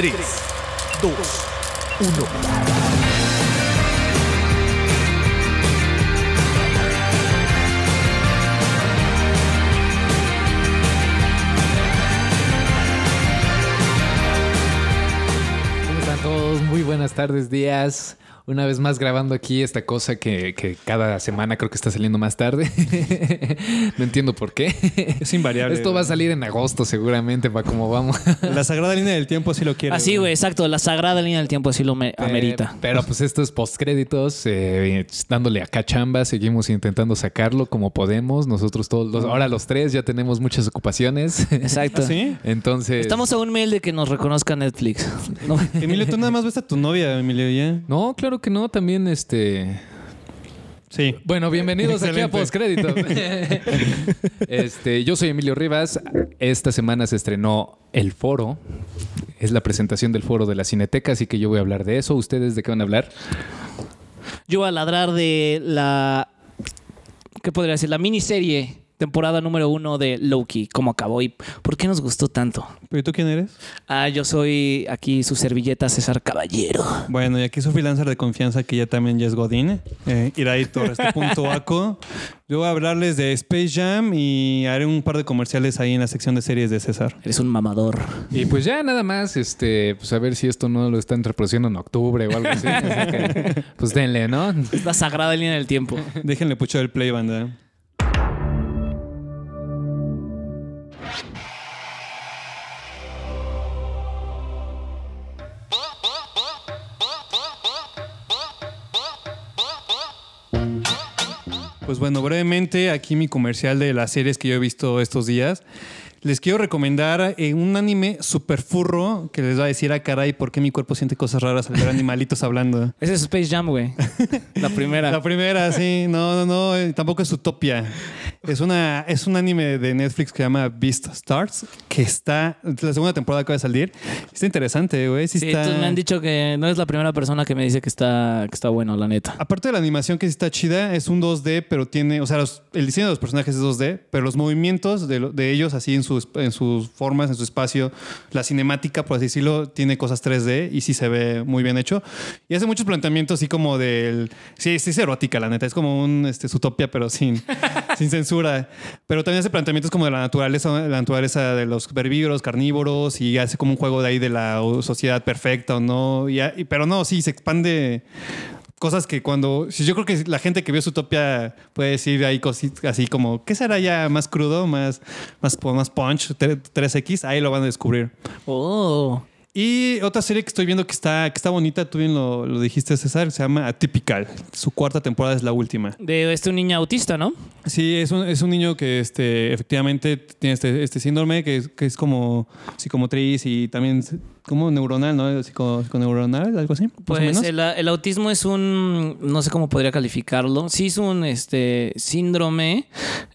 3, 2, 1. ¿Cómo están todos? Muy buenas tardes, días. Una vez más grabando aquí esta cosa que, que cada semana creo que está saliendo más tarde. no entiendo por qué. Es invariable. Esto va a salir en agosto seguramente para cómo vamos. La sagrada línea del tiempo así lo quiere. Así, güey, exacto. La sagrada línea del tiempo así lo me- amerita. Eh, pero pues esto es postcréditos, eh, dándole acá chamba, seguimos intentando sacarlo como podemos. Nosotros todos, los, ahora los tres ya tenemos muchas ocupaciones. Exacto. ¿Ah, ¿Sí? Entonces... Estamos a un mail de que nos reconozca Netflix. No. Emilio, tú nada más ves a tu novia, Emilio, ¿ya? No, claro que no, también este... Sí. Bueno, bienvenidos aquí a Excelente. Postcrédito. este, yo soy Emilio Rivas. Esta semana se estrenó El Foro. Es la presentación del Foro de la Cineteca, así que yo voy a hablar de eso. ¿Ustedes de qué van a hablar? Yo voy a ladrar de la. ¿Qué podría decir? La miniserie, temporada número uno de Loki. ¿Cómo acabó y por qué nos gustó tanto? ¿Pero tú quién eres? Ah, yo soy aquí su servilleta César Caballero. Bueno, y aquí su freelancer de confianza que ya también ya es Godín. Eh, Iraí Torres, este punto aco. Yo voy a hablarles de Space Jam y haré un par de comerciales ahí en la sección de series de César. Eres un mamador. Y pues ya nada más, este, pues a ver si esto no lo están reproduciendo en octubre o algo así. Así que, pues denle, ¿no? Es la sagrada línea del tiempo. Déjenle pucho el play, banda. Pues bueno, brevemente aquí mi comercial de las series que yo he visto estos días. Les quiero recomendar eh, un anime super furro que les va a decir a caray por qué mi cuerpo siente cosas raras al ver animalitos hablando. Ese es Space Jam, güey. La primera. La primera, sí. No, no, no. eh, Tampoco es Utopia. Es, una, es un anime de Netflix que se llama Beast Stars, que está... La segunda temporada acaba de salir. Está interesante, güey. Sí, Sí, está... me han dicho que no es la primera persona que me dice que está, que está bueno, la neta. Aparte de la animación que sí está chida, es un 2D, pero tiene... O sea, los- el diseño de los personajes es 2D, pero los movimientos de, de ellos, así en sus, en sus formas, en su espacio, la cinemática, por así decirlo, tiene cosas 3D y sí se ve muy bien hecho. Y hace muchos planteamientos así como del... Sí, sí es erótica, la neta. Es como un este, Zootopia, pero sin, sin censura. Pero también hace planteamientos como de la naturaleza, la naturaleza de los herbívoros, carnívoros, y hace como un juego de ahí de la sociedad perfecta o no. Y- pero no, sí, se expande cosas que cuando. Yo creo que la gente que vio Zootopia puede decir ahí cositas así como, ¿qué será ya más crudo, más, más, más punch, 3X? Ahí lo van a descubrir. Oh. Y otra serie que estoy viendo que está, que está bonita, tú bien lo, lo dijiste, César, se llama Atypical. Su cuarta temporada es la última. De este un niño autista, ¿no? Sí, es un, es un niño que este, efectivamente tiene este, este síndrome que es, que es como psicomotriz y también como neuronal, ¿no? Psico- psiconeuronal, algo así. Pues menos. el, el autismo es un, no sé cómo podría calificarlo. Sí es un este síndrome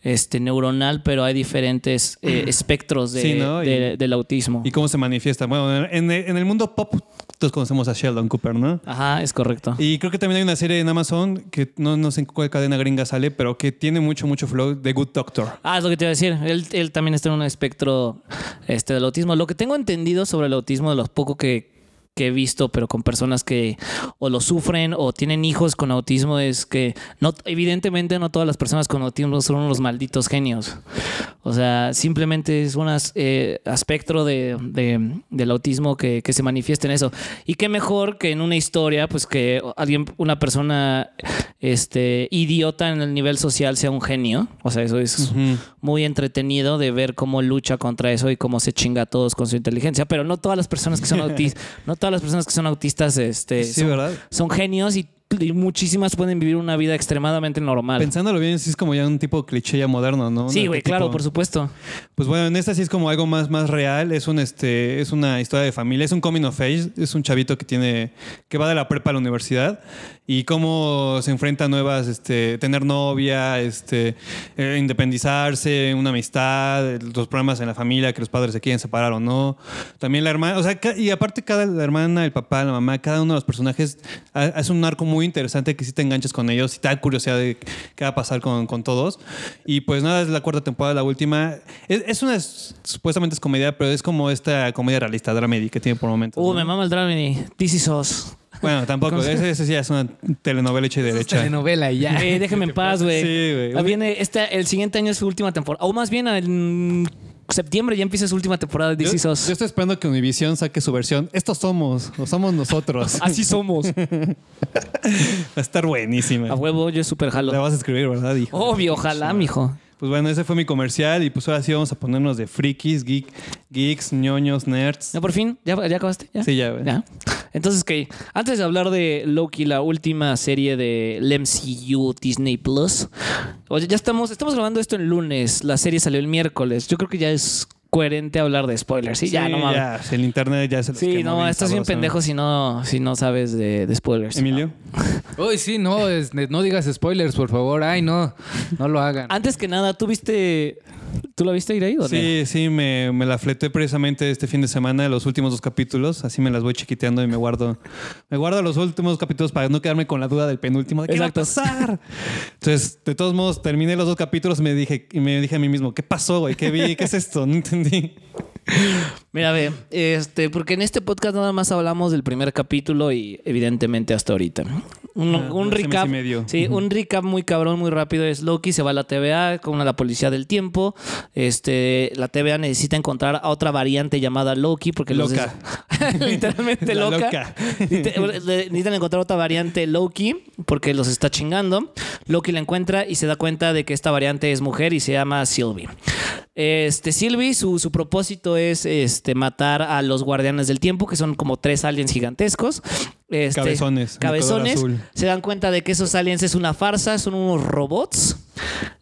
este neuronal, pero hay diferentes eh, espectros de- Sí, ¿no? Y- de- del autismo. ¿Y cómo se manifiesta? Bueno, en, en el mundo pop todos conocemos a Sheldon Cooper, ¿no? Ajá, es correcto. Y creo que también hay una serie en Amazon que no, no sé en cuál cadena gringa sale, pero que tiene mucho, mucho flow de Good Doctor. Ah, es lo que te iba a decir. Él, él también está en un espectro este, del autismo. Lo que tengo entendido sobre el autismo, de los poco que, que he visto, pero con personas que o lo sufren o tienen hijos con autismo, es que no, evidentemente no todas las personas con autismo son unos malditos genios. O sea, simplemente es un eh, aspecto de, de- del autismo que, que se manifiesta en eso. Y qué mejor que en una historia, pues que alguien, una persona este, idiota en el nivel social sea un genio. O sea, eso es muy entretenido de ver cómo lucha contra eso y cómo se chinga a todos con su inteligencia. Pero no todas las personas que son autistas, no todas las personas que son autistas este, Sí, son, ¿verdad? son genios y, y muchísimas pueden vivir una vida extremadamente normal. Pensándolo bien, sí es como ya un tipo cliché ya moderno, ¿no? sí, güey, claro, por supuesto. Pues bueno, en esta sí es como algo más, más real. Es un este, es una historia de familia, es un coming of age, es un chavito que tiene, que va de la prepa a la universidad y cómo se enfrenta a nuevas, este, tener novia, este, eh, independizarse, una amistad, los problemas en la familia, que los padres se quieren separar o no. También la hermana, o sea, y aparte cada la hermana, el papá, la mamá, cada uno de los personajes ha- hace un arco muy interesante que sí te enganches con ellos y te da curiosidad de qué va a pasar con, con todos. Y pues nada, es la cuarta temporada, la última. Es, es una, supuestamente es comedia, pero es como esta comedia realista, dramedy que tiene por momentos. Uh, ¿no? me mama el Dramedy. This is us. Bueno, tampoco. Ese, ese sí ya es una telenovela hecha y derecha. Telenovela y ya. Eh, déjeme en paz, güey. Sí, güey. Ah, Viene este, el siguiente año es su última temporada. O más bien en septiembre ya empieza su última temporada de Yo, Us. yo estoy esperando que Univision saque su versión. Estos somos, o somos nosotros. Así somos. Va a estar buenísima. A huevo, yo súper La jalo. vas a escribir, ¿verdad, hijo? Obvio, ojalá, mijo. Pues bueno, ese fue mi comercial y pues ahora sí vamos a ponernos de frikis, geek, geeks, ñoños, nerds. ¿Ya por fin? ¿Ya, ya acabaste? ¿Ya? Sí, ya, güey. ¿Ya? Entonces, que antes de hablar de Loki, la última serie del MCU Disney Plus, oye, ya estamos, estamos grabando esto el lunes, la serie salió el miércoles. Yo creo que ya es coherente hablar de spoilers. Sí, ya, no mames. ya, el internet ya se los Sí, no, estás bien pendejo si no, si no sabes de, de spoilers. Emilio. Uy, sí, no, es- no digas spoilers, por favor. Ay, no, no lo hagan. Antes que nada, ¿tú viste. ¿Tú la viste ir ahí o no? Sí, sí, me, me la fleté precisamente este fin de semana, los últimos dos capítulos. Así me las voy chiquiteando y me guardo. Me guardo los últimos capítulos para no quedarme con la duda del penúltimo. ¿De qué Exacto. va a pasar? Entonces, de todos modos, terminé los dos capítulos y me dije, y me dije a mí mismo, ¿qué pasó, güey? ¿Qué vi? ¿Qué es esto? No entendí. Mira, ve, este, porque en este podcast nada más hablamos del primer capítulo y evidentemente hasta ahorita. Un, Ah, un recap. Sí, un recap muy cabrón, muy rápido es Loki se va a la TVA con la policía del tiempo. Este, la TVA necesita encontrar a otra variante llamada Loki porque los Loca. des- literalmente La loca. loca. Necesitan encontrar otra variante Loki porque los está chingando. Loki la encuentra y se da cuenta de que esta variante es mujer y se llama Sylvie. Este Sylvie, su, su propósito es este, matar a los guardianes del tiempo, que son como tres aliens gigantescos. Este, Cabezones, Cabezones. Se dan cuenta de que esos aliens es una farsa, son unos robots.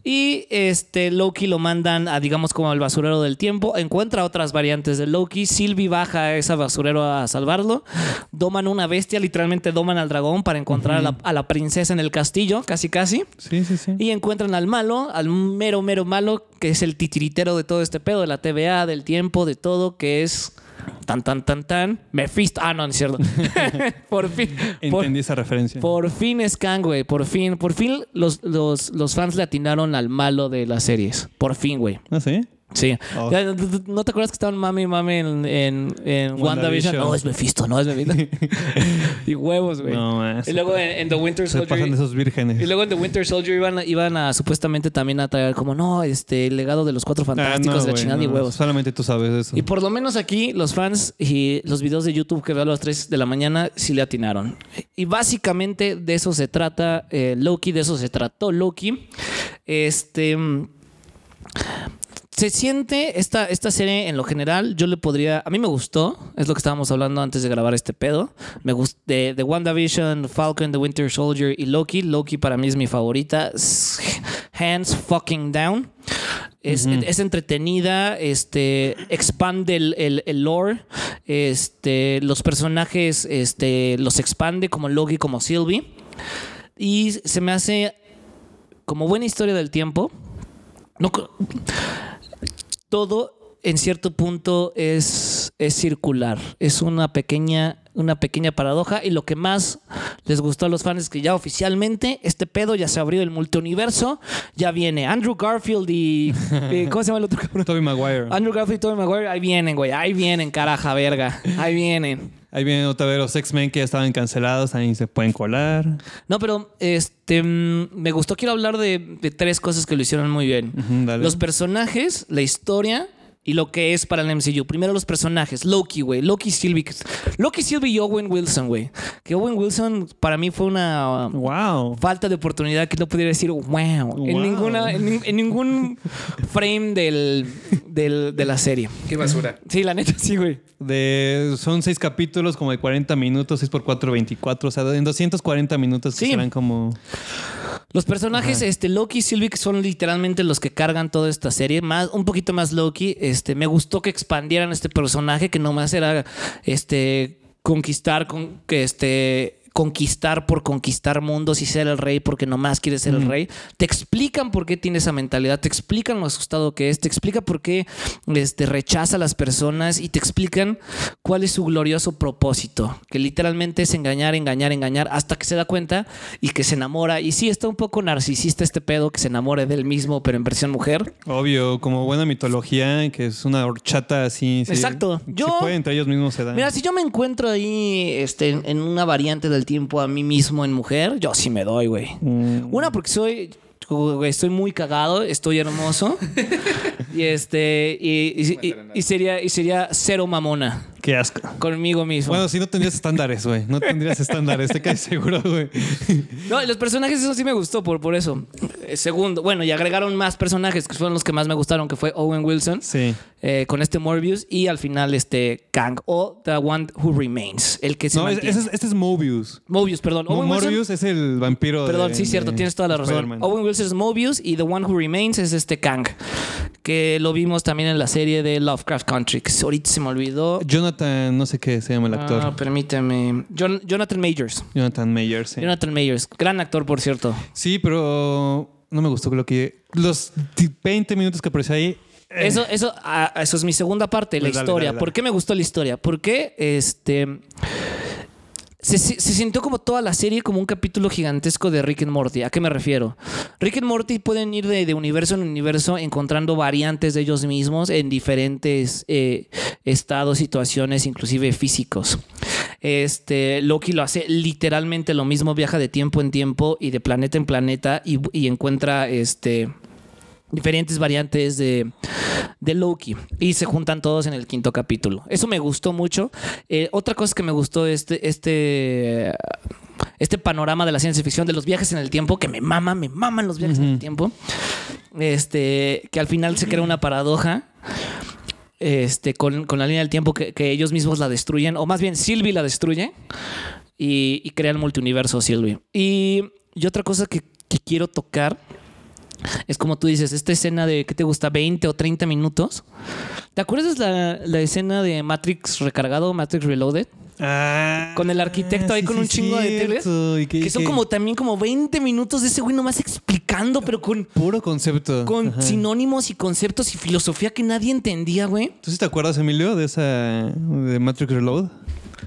Y este Loki lo mandan a, digamos, como al basurero del tiempo. Encuentra otras variantes de Loki. Sylvie baja a ese basurero a salvarlo. Doman una bestia, literalmente doman al dragón para encontrar a, la, a la princesa en el castillo, casi casi. Sí, sí, sí. Y encuentran al malo, al mero, mero malo, que es el titiritero de todo este pedo, de la TVA, del tiempo, de todo, que es tan, tan, tan, tan. Mephisto. Ah, no, no es cierto. por fin. Por, Entendí esa referencia. por fin es Kang, güey. Por fin. Por fin los, los, los fans le atinaron al malo de las series. Por fin, güey. ¿Ah, sí? Sí. Oh. ¿No te acuerdas que estaban mami y mami en, en, en WandaVision? No, es Mephisto, no es Mephisto. y huevos, güey. No, y luego en, en The Winter Se pasan Soldier. esos vírgenes. Y luego en The Winter Soldier iban, a- iban a supuestamente también a traer como, no, este, el legado de los cuatro Ah, fantásticos no, de la chingada y huevos. Solamente tú sabes eso. Y por lo menos aquí los fans y los videos de YouTube que veo a las 3 de la mañana sí le atinaron. Y básicamente de eso se trata eh, Loki, de eso se trató Loki. Este... Se siente esta, esta serie en lo general, yo le podría, a mí me gustó, es lo que estábamos hablando antes de grabar este pedo, me gustó de, de WandaVision, Falcon, The Winter Soldier y Loki, Loki para mí es mi favorita, hands fucking down, es, es entretenida, este, expande el, el- el lore, este, los personajes este, los expande como Loki, como Sylvie, y se me hace como buena historia del tiempo. No, todo en cierto punto es, es circular. Es una pequeña, una pequeña paradoja. Y lo que más les gustó a los fans es que ya oficialmente este pedo ya se abrió el multiuniverso. Ya viene Andrew Garfield y. y- ¿Cómo se llama el otro cabrón? Toby Maguire. Andrew Garfield y Tobey Maguire. Ahí vienen, güey. Ahí vienen, caraja, verga. Ahí vienen. Ahí vienen otra vez los X-Men que ya estaban cancelados, ahí se pueden colar. No, pero este mm, me gustó. Quiero hablar de, de tres cosas que lo hicieron muy bien. Los personajes, la historia y lo que es para el MCU. Primero los personajes. Loki, güey. Loki, Sylvie. Loki, Sylvie y Owen Wilson, güey. Que Owen Wilson para mí fue una Wow. falta de oportunidad que no pudiera decir wow, En, Wow. ninguna, en, nin- en ningún frame del, del- de la serie. Qué basura. Sí, la neta, sí, güey. De, son seis capítulos, como de 40 minutos, 6 por 4, 24. O sea, en 240 minutos que Sí. serán como. Los personajes, este, Loki y Sylvie, son literalmente los que cargan toda esta serie, más, un poquito más Loki, este, me gustó que expandieran este personaje, que nomás era este conquistar con que este conquistar por conquistar mundos y ser el rey porque nomás quiere ser el rey. Te explican por qué tiene esa mentalidad, te explican lo asustado que es, te explica por qué este, rechaza a las personas y te explican cuál es su glorioso propósito, que literalmente es engañar, engañar, engañar, hasta que se da cuenta y que se enamora. Y sí, está un poco narcisista este pedo, que se enamore del mismo, pero en versión mujer. Obvio, como buena mitología, que es una horchata así. sí. Exacto. Yo- puede, entre ellos mismos se dan. Mira, si yo me encuentro ahí este, en una variante del tiempo a mí mismo en mujer, yo sí me doy, güey. Mm, Una, porque soy. güey, Estoy muy cagado, estoy hermoso. y este. Y, y- y- y sería, y sería cero mamona Qué asco. conmigo mismo. Bueno, si no tendrías estándares, güey. No tendrías estándares, te caes seguro, güey. No, los personajes, eso sí me gustó por, por eso. Eh, segundo, bueno, y agregaron más personajes que fueron los que más me gustaron, que fue Owen Wilson. Sí. eh, con este Morbius y al final este Kang o The One Who Remains, el que se No, mantiene. ese es- este es Mobius. Mobius, perdón. Owen Wilson- Morbius es el vampiro. Perdón, de- sí, cierto, de tienes toda la razón. Owen Wilson es Mobius y The One Who Remains es este Kang, que lo vimos también en la serie de Lovecraft Country, que ahorita se me olvidó. Jonathan, no sé qué se llama el actor. Ah, permíteme. Jon- Jonathan Majors. Jonathan Mayer, sí. Jonathan Majors, gran actor, por cierto. Sí, pero no me gustó lo que. Los 20 minutos que apareció ahí. eh, Eso, eso, ah, eso es mi segunda parte, la Pues dale, historia. dale, dale. ¿Por qué me gustó la historia? Porque este. Se, sintió como toda la serie como un capítulo gigantesco de Rick and Morty. ¿A qué me refiero? Rick and Morty pueden ir de, de universo en universo encontrando variantes de ellos mismos en diferentes eh, estados, situaciones, inclusive físicos. Este, Loki lo hace literalmente lo mismo, viaja de tiempo en tiempo y de planeta en planeta y, y encuentra este diferentes variantes de, de Loki y se juntan todos en el quinto capítulo. Eso me gustó mucho. Eh, otra cosa que me gustó este este este panorama de la ciencia ficción de los viajes en el tiempo que me mama, me maman los viajes en el tiempo. Este que al final se crea una paradoja. Este, con, con la línea del tiempo que, que ellos mismos la destruyen, o más bien Sylvie la destruye y, y crea el multiuniverso Sylvie. Y, y otra cosa que, que quiero tocar es como tú dices, esta escena de, ¿qué te gusta? 20 o 30 minutos. ¿Te acuerdas la, la escena de Matrix recargado, Matrix Reloaded? Ah, Con el arquitecto ahí sí, con sí, un chingo de. Y Que son como también como 20 minutos de ese güey nomás explicando, pero con, Puro concepto. con Ajá. sinónimos y conceptos y filosofía que nadie entendía, güey. ¿Tú sí te acuerdas, Emilio, de esa. de Matrix Reload?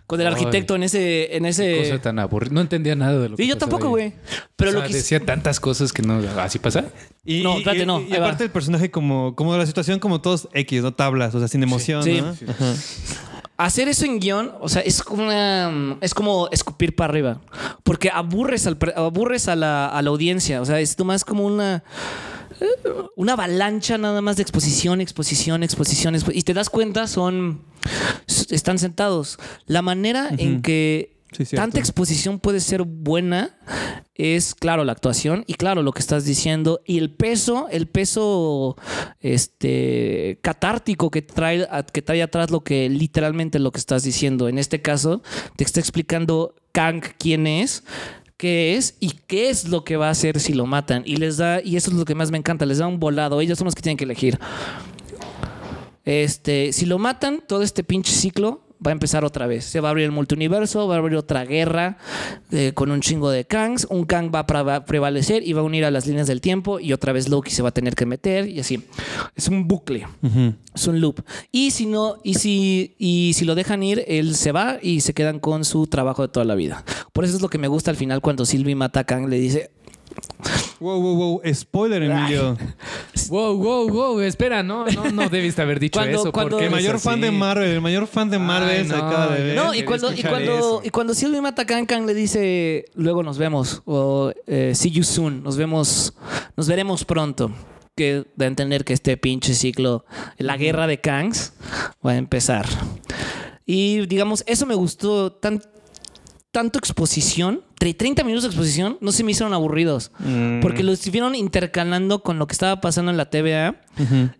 Con el Ay. arquitecto en ese... En Cosa ese... tan aburrida. No entendía nada de lo que Sí, yo pasaba tampoco, güey. Pero O lo sea, que... decía tantas cosas que no. ¿Así pasa? Y, No, espérate, y- no, Y, aparte el personaje como, como la situación como todos X, ¿no? Tablas, o sea, sin emoción, Sí. ¿no? Sí. Ajá. hacer eso en guion, o sea, es como una, es como escupir para arriba, porque aburres al aburres a la, a la audiencia, o sea, es más como una una avalancha nada más de exposición, exposición, exposición, expo- y te das cuenta son están sentados. La manera en que Sí, tanta exposición puede ser buena es claro la actuación y claro lo que estás diciendo y el peso el peso este catártico que trae que trae atrás lo que literalmente lo que estás diciendo. En este caso te está explicando Kang quién es qué es y qué es lo que va a hacer si lo matan. Y les da y eso es lo que más me encanta les da un volado. Ellos son los que tienen que elegir. Este, si lo matan, todo este pinche ciclo va a empezar otra vez. Se va a abrir el multiuniverso, va a abrir otra guerra eh, con un chingo de Kangs. Un Kang va a preva- prevalecer y va a unir a las líneas del tiempo y otra vez Loki se va a tener que meter y así. Es un bucle. Es un loop. Y si no, y si, y si lo dejan ir, él se va y se quedan con su trabajo de toda la vida. Por eso es lo que me gusta al final cuando Sylvie mata a Kang, le dice, Wow, wow, wow. Spoiler, Emilio. Wow, wow, wow. Espera, no, no, no debiste haber dicho Cuando- eso. cuando- ¿por qué El mayor fan de Marvel, el mayor fan de Marvel Ay, se no, acaba de ver. No, y cuando, y cuando, eso. y cuando Sylvie mata a Kang, Kang le dice, luego nos vemos, o eh, see you soon, nos vemos, nos veremos pronto. Que da a entender que este pinche ciclo, la guerra de Kangs, va a empezar. Y digamos, eso me gustó, tan, tanto exposición, 30 minutos de exposición, no se me hicieron aburridos. Mm. Porque lo estuvieron intercalando con lo que estaba pasando en la TVA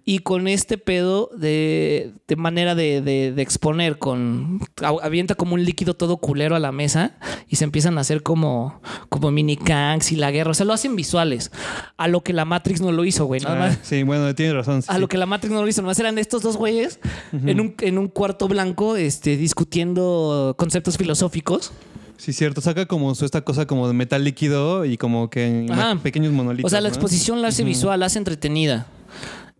y con este pedo de, de manera de, de- de exponer, con avienta como un líquido todo culero a la mesa y se empiezan a hacer como, como mini kangs y la guerra. O sea, lo hacen visuales. A lo que la Matrix no lo hizo, güey. Nada Ah, más. sí, bueno, tienes razón. A lo que la Matrix no lo hizo, nomás eran estos dos güeyes en, un, en un cuarto blanco este, discutiendo conceptos filosóficos. Sí, cierto. Saca como su, esta cosa como de metal líquido y como que en pequeños monolitos. O sea, la ¿no? exposición la hace visual, la hace entretenida.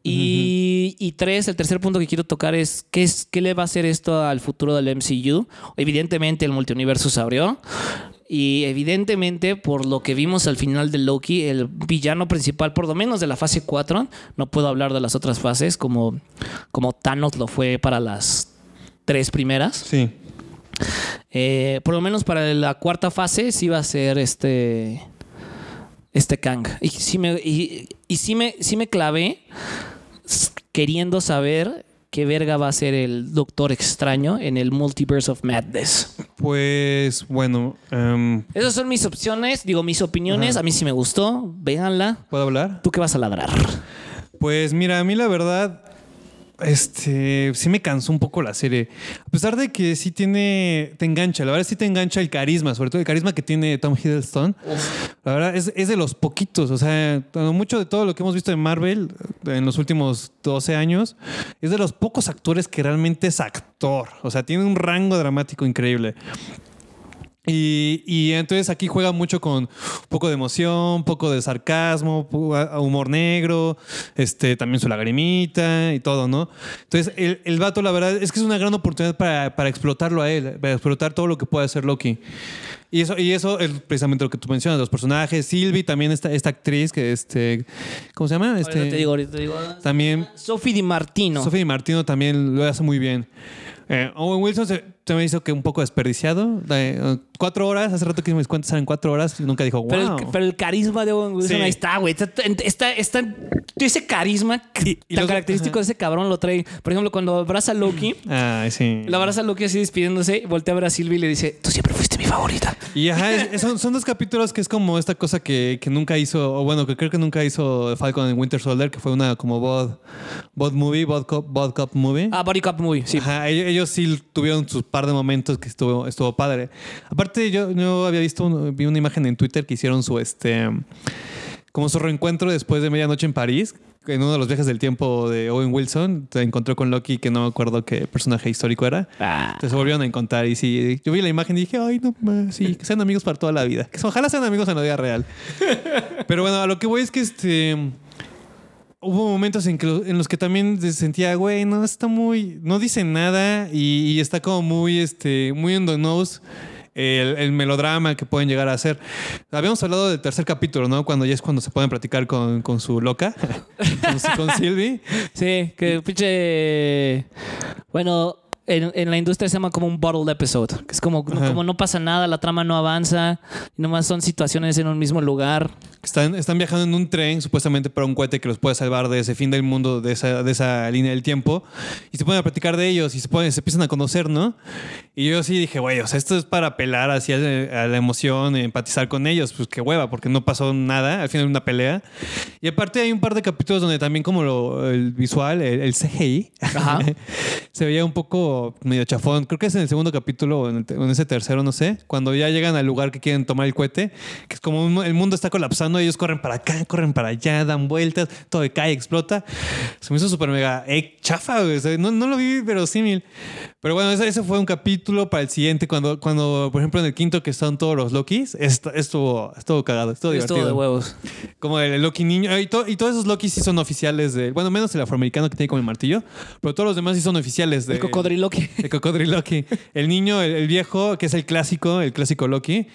Y, y tres, el tercer punto que quiero tocar es ¿qué, es qué le va a hacer esto al futuro del MCU. Evidentemente el multiuniverso se abrió. Y evidentemente, por lo que vimos al final de Loki, el villano principal, por lo menos de la fase 4, no puedo hablar de las otras fases, como, como Thanos lo fue para las tres primeras. Sí. Eh, por lo menos para la cuarta fase sí va a ser este. Este Kang. Y sí me, y, y sí me, sí me clavé queriendo saber qué verga va a ser el Doctor Extraño en el Multiverse of Madness. Pues bueno, em, Esas son mis opciones, digo, mis opiniones. A mí sí me gustó. Véanla. ¿puedo hablar? ¿Tú qué vas a ladrar? Pues mira, a mí la verdad, este, sí me cansó un poco la serie. A pesar de que sí tiene, te engancha, la verdad sí te engancha el carisma, sobre todo el carisma que tiene Tom Hiddleston. La verdad es, es de los poquitos, o sea, mucho de todo lo que hemos visto en Marvel en los últimos 12 años, es de los pocos actores que realmente es actor, o sea, tiene un rango dramático increíble. Y, y entonces aquí juega mucho con un poco de emoción, un poco de sarcasmo, humor negro, este, también su lagrimita y todo, ¿no? Entonces el, el vato, la verdad, es que es una gran oportunidad para, para explotarlo a él, para explotar todo lo que puede hacer Loki. Y eso, y eso es precisamente lo que tú mencionas, los personajes. Sylvie, también esta, esta actriz que, este, ¿cómo se llama? Este, ahorita te digo, ahorita te digo. También Sophie Di Martino. Sophie Di Martino también lo hace muy bien. Eh, Owen Wilson se, se me hizo que un poco desperdiciado. Eh, cuatro horas, hace rato que me cuentas en cuatro horas y nunca dijo, wow. Pero, el, pero el carisma de Owen Wilson Sí. ahí está, güey. Está, está, está- ese carisma Y- y tan los- característico de ese cabrón lo trae. Por ejemplo, cuando abraza a Loki, Ah, sí. lo abraza a Loki así despidiéndose, voltea a ver a Sylvie y le dice: Tú siempre fuiste mi favorita. Y ajá, es- son, son dos capítulos que es como esta cosa que, que nunca hizo, o bueno, que creo que nunca hizo Falcon en Winter Soldier, que fue una como bod, bod movie, bod cop, bod cop movie. Ah, Body Cop Movie, sí. Ajá, ellos, ellos sí tuvieron sus par de momentos que estuvo, estuvo padre. Aparte, yo, yo había visto, vi una imagen en Twitter que hicieron su, este, como su reencuentro después de medianoche en París. En uno de los viajes del tiempo de Owen Wilson, se encontró con Loki, que no me acuerdo qué personaje histórico era. Ah. Entonces se volvieron a encontrar y sí, yo vi la imagen y dije, ay, no, ma, sí, que sean amigos para toda la vida. Que ojalá sean amigos en la vida real. Pero bueno, a lo que voy es que este... Hubo momentos en, que, en los que también se sentía, güey, no, está muy... No dice nada y, y está como muy, este, muy on the nose el, el melodrama que pueden llegar a hacer. Habíamos hablado del tercer capítulo, ¿no? Cuando ya es cuando se pueden platicar con, con su loca, con, con Sylvie. Sí, que pinche. Bueno, en, en la industria se llama como un bottled episode. Que es como, Ajá. como no pasa nada, la trama no avanza, nomás son situaciones en un mismo lugar. Están, están viajando en un tren, supuestamente para un cohete que los puede salvar de ese fin del mundo, de esa, de esa línea del tiempo. Y se ponen a platicar de ellos y se, ponen, se empiezan a conocer, ¿no? Y yo sí dije, güey, o sea, esto es para apelar hacia a la emoción, empatizar con ellos. Pues qué hueva, porque no pasó nada, al final una pelea. Y aparte hay un par de capítulos donde también como lo, el visual, el, el CGI, Ajá. se veía un poco medio chafón. Creo que es en el segundo capítulo o en, el en ese tercero, no sé. Cuando ya llegan al lugar que quieren tomar el cohete, que es como un- el mundo está colapsando, ellos corren para acá, corren para allá, dan vueltas, todo cae, explota. Se me hizo súper mega eh, chafa, güey. O sea, no, no lo vi verosímil. Pero bueno, ese, ese fue un capítulo para el siguiente. Cuando, cuando, por ejemplo, en el quinto que están todos los Lokis, esto, estuvo, estuvo cagado, estuvo divertido. de huevos. Como el Loki niño. eh, Y, to- y todos esos Loki sí son oficiales de. Bueno, menos el afroamericano que tiene como el martillo. Pero todos los demás sí son oficiales de. El cocodriloqui. El cocodriloqui. El niño, el, el viejo, que es el clásico, el clásico Loki.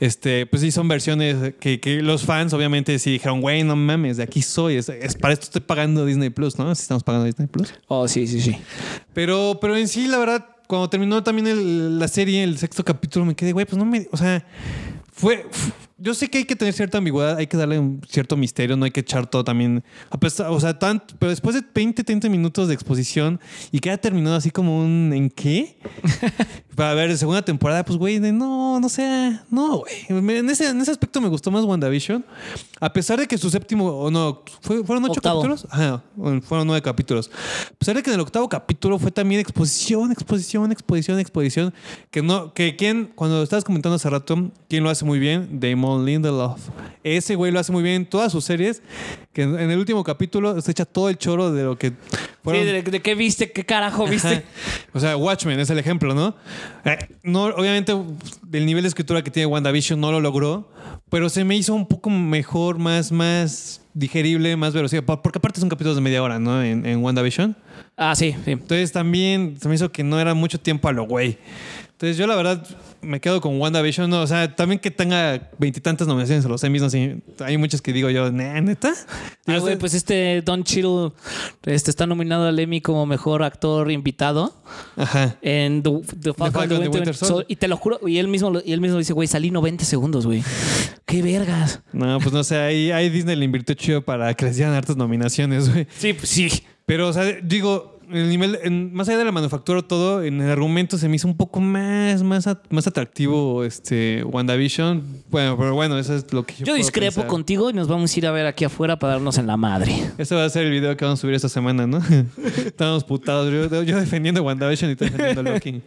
Este, pues sí, son versiones que, que los fans, obviamente, sí dijeron, güey, no mames, de aquí soy. Es, es- para esto estoy pagando Disney Plus, ¿no? Si estamos pagando Disney Plus. Oh, sí, sí, sí. Pero, pero en sí, la verdad, cuando terminó también la serie, el sexto capítulo, me quedé, güey, pues no me. O sea, fue. Yo sé que hay que tener cierta ambigüedad, hay que darle un cierto misterio, no hay que echar todo también. A pesar, o sea, tanto, pero después de 20, 30 minutos de exposición y que haya terminado así como un ¿en qué? Para ver, segunda temporada, pues güey, de, no, no sé, no, güey. En ese, en ese aspecto me gustó más WandaVision. A pesar de que su séptimo, o no, ¿fue- ¿fueron ocho Octavo. capítulos? Ajá, fueron nueve capítulos. A pesar de que en el octavo capítulo fue también exposición, exposición, exposición, exposición. Que no, que quien, cuando estabas comentando hace rato, quien lo hace muy bien, Damon Damon Lindelof. Ese güey lo hace muy bien en todas sus series. Que en el último capítulo se echa todo el choro de lo que Sí, fueron. de, de qué viste? ¿Qué carajo viste? O sea, Watchmen es el ejemplo, ¿no? Eh, no obviamente, del nivel de escritura que tiene WandaVision no lo logró, pero se me hizo un poco mejor, más, más digerible, más verosímil. por- Porque aparte son capítulos de media hora, ¿no? En, en WandaVision. ah, sí, sí. Entonces también se me hizo que no era mucho tiempo a lo güey. Entonces yo la verdad me quedo con WandaVision. No, o sea, también que tenga veintitantas nominaciones a los Emmys, no sé. Hay muchas que digo yo, "Nah, ¿neta? Ah, güey, pues este Don Cheadle este, está nominado al Emmy como mejor actor invitado Ajá. en The, The Falcon, the Winter, Winter. Y te lo juro, y él mismo, y él mismo dice, güey, salí 90 segundos, güey. ¡Qué vergas! No, pues no sé, ahí, ahí Disney le invirtió chido para que les dieran hartas nominaciones, güey. Sí, pues sí. Pero, o sea, digo, el nivel, en- más allá de la manufactura, todo, en el argumento se me hizo un poco más, más, más atractivo este WandaVision. Bueno, pero bueno, eso es lo que yo Yo puedo discrepo pensar. contigo y nos vamos a ir a ver aquí afuera para darnos en la madre. Este va a ser el video que vamos a subir esta semana, ¿no? Estamos putados. Yo, yo defendiendo WandaVision y tú defendiendo Loki.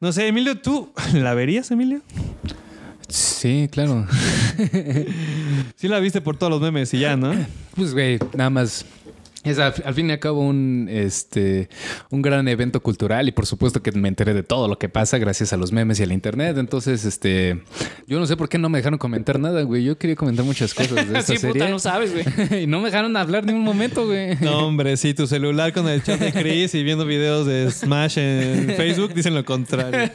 No sé, Emilio, ¿tú la verías, Emilio? Sí, claro. Sí la viste por todos los memes y ya, ¿no? Pues, güey, nada más. Es al, al fin y al cabo un, este, un gran evento cultural y por supuesto que me enteré de todo lo que pasa gracias a los memes y al internet. Entonces, este, yo no sé por qué no me dejaron comentar nada, güey. Yo quería comentar muchas cosas de esta Sí, serie. puta, no sabes, güey. y no me dejaron hablar ni un momento, güey. No, hombre, sí, tu celular con el chat de Chris y viendo videos de Smash en Facebook dicen lo contrario.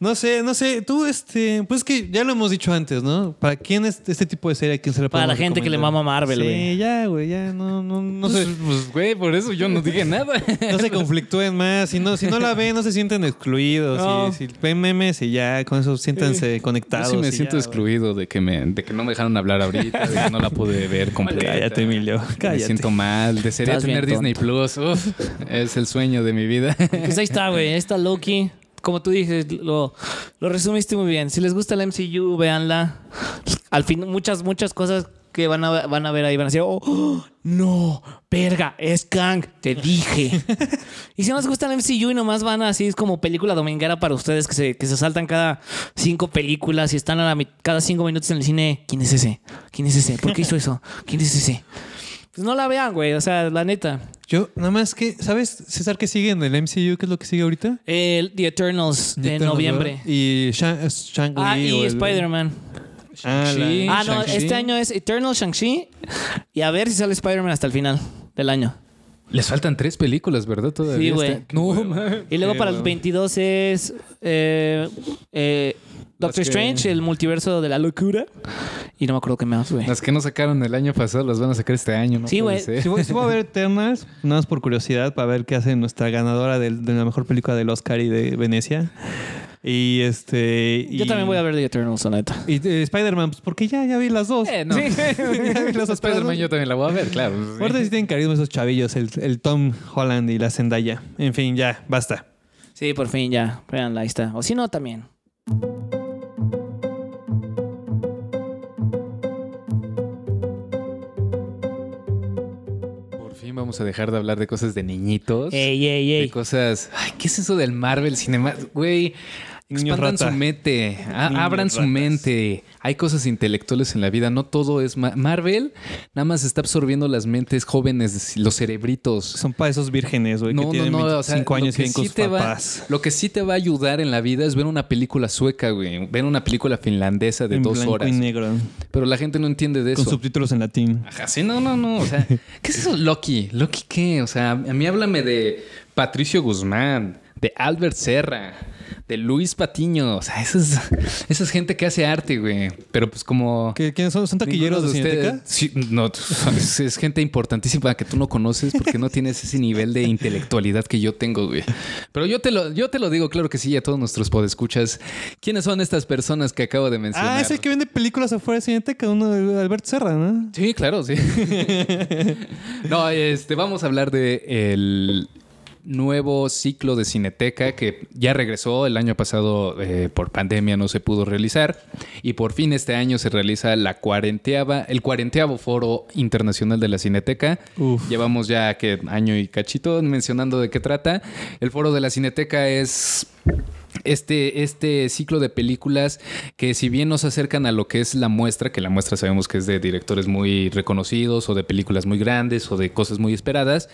No sé, no sé, tú, este, pues que ya lo hemos dicho antes, ¿no? ¿Para quién es este tipo de serie? ¿A quién se le Para la gente que le mama Marvel, güey. Sí, ya, güey, ya, no, no, no Pues, pues, güey, por eso yo no dije nada. No se conflictúen más. Si no, si no la ven, no se sienten excluidos. No. Si, si ven memes y ya, con eso siéntanse Yo conectados. sí me siento ya, excluido de que me, de que no me dejaron hablar ahorita, de que no la pude ver completa. Cállate, Emilio. Me Cállate. siento mal. Desearía tener Disney Plus. Uf, es el sueño de mi vida. Pues ahí está, güey. Ahí está Loki. Como tú dices, lo, lo resumiste muy bien. Si les gusta la MCU, véanla. Al fin, muchas, muchas cosas que van a, van a ver ahí van a decir, oh, oh, no, verga, es Kang, te dije. y si no les gusta la MCU y nomás van así, es como película dominguera para ustedes que se, que se saltan cada cinco películas y están a la, cada cinco minutos en el cine. ¿Quién es ese? ¿Quién es ese? ¿Por qué hizo eso? ¿Quién es ese? Pues no la vean, güey. O sea, la neta. Yo, nada más que, ¿sabes, César, qué sigue en el MCU? ¿Qué es lo que sigue ahorita? El The Eternals The de Eternals, noviembre. ¿verdad? Y Shang- Shang-Chi. Ah, o y el- Spider-Man. Ah, Shang-Chi. Ah, no, Shang-Chi. este año es Eternal Shang-Chi. Y a ver si sale Spider-Man hasta el final del año. Les faltan tres películas, ¿verdad? Todavía Sí, güey. está- No, man. Y luego Qué para el hueva. 22 es eh, eh, Doctor que- Strange, el multiverso de la locura. Y no me acuerdo qué más, güey. Las que no sacaron el año pasado las van a sacar este año, ¿no? Sí, güey. Sí voy, sí voy a ver Eternals, nada más por curiosidad, para ver qué hace nuestra ganadora del- de, la mejor película del Oscar y de Venecia. Y este. Yo y- también voy a ver The Eternals, la neta. Y eh, Spider-Man, pues porque ya, ya vi las dos. Eh, no. Sí, ya vi las dos. Spider-Man yo también la voy a ver, claro. Aparte sí tienen carisma esos chavillos, el, el Tom Holland y la Zendaya. En fin, ya, basta. Sí, por fin ya. Veanla, ahí está. O si no, también. Vamos a dejar de hablar de cosas de niñitos. Ey, ey, De ey. cosas. Ay, ¿qué es eso del Marvel Cinema? Güey. Expandan rata. su mente, a- abran su mente. Hay cosas intelectuales en la vida, no todo es ma- Marvel. Nada más está absorbiendo las mentes jóvenes, los cerebritos. Son para esos vírgenes, güey, que tienen 25 años y viven con sus te va, papás. lo que sí te va a ayudar en la vida es ver una película sueca, güey. Ver una película finlandesa de en dos blanco horas. y negro, Pero la gente no entiende de con eso. subtítulos en latín. Ajá, sí, no, no, no. O sea, ¿qué es eso Loki? ¿Loki qué? O sea, a mí háblame de Patricio Guzmán, de Albert Serra, de Luis Patiño. O sea, esa es, esa es gente que hace arte, güey. Pero pues como... ¿Qué- ¿Quiénes son? ¿Son taquilleros de, ustedes- Sí, no, es, es gente importantísima que tú no conoces porque no tienes ese nivel de intelectualidad que yo tengo, güey. Pero yo te lo, yo te lo digo, claro que sí, a todos nuestros podescuchas. ¿Quiénes son estas personas que acabo de mencionar? Ah, es el que vende películas afuera de Cineteca, uno de Albert Serra, ¿no? Sí, claro, sí. no, este, vamos a hablar de el nuevo ciclo de Cineteca que ya regresó el año pasado eh, por pandemia no se pudo realizar y por fin este año se realiza la cuarenteava, el cuarenteavo foro internacional de la Cineteca. Uf. Llevamos ya que año y cachito mencionando de qué trata. El foro de la Cineteca es este, este ciclo de películas que si bien nos acercan a lo que es la muestra, que la muestra sabemos que es de directores muy reconocidos o de películas muy grandes o de cosas muy esperadas,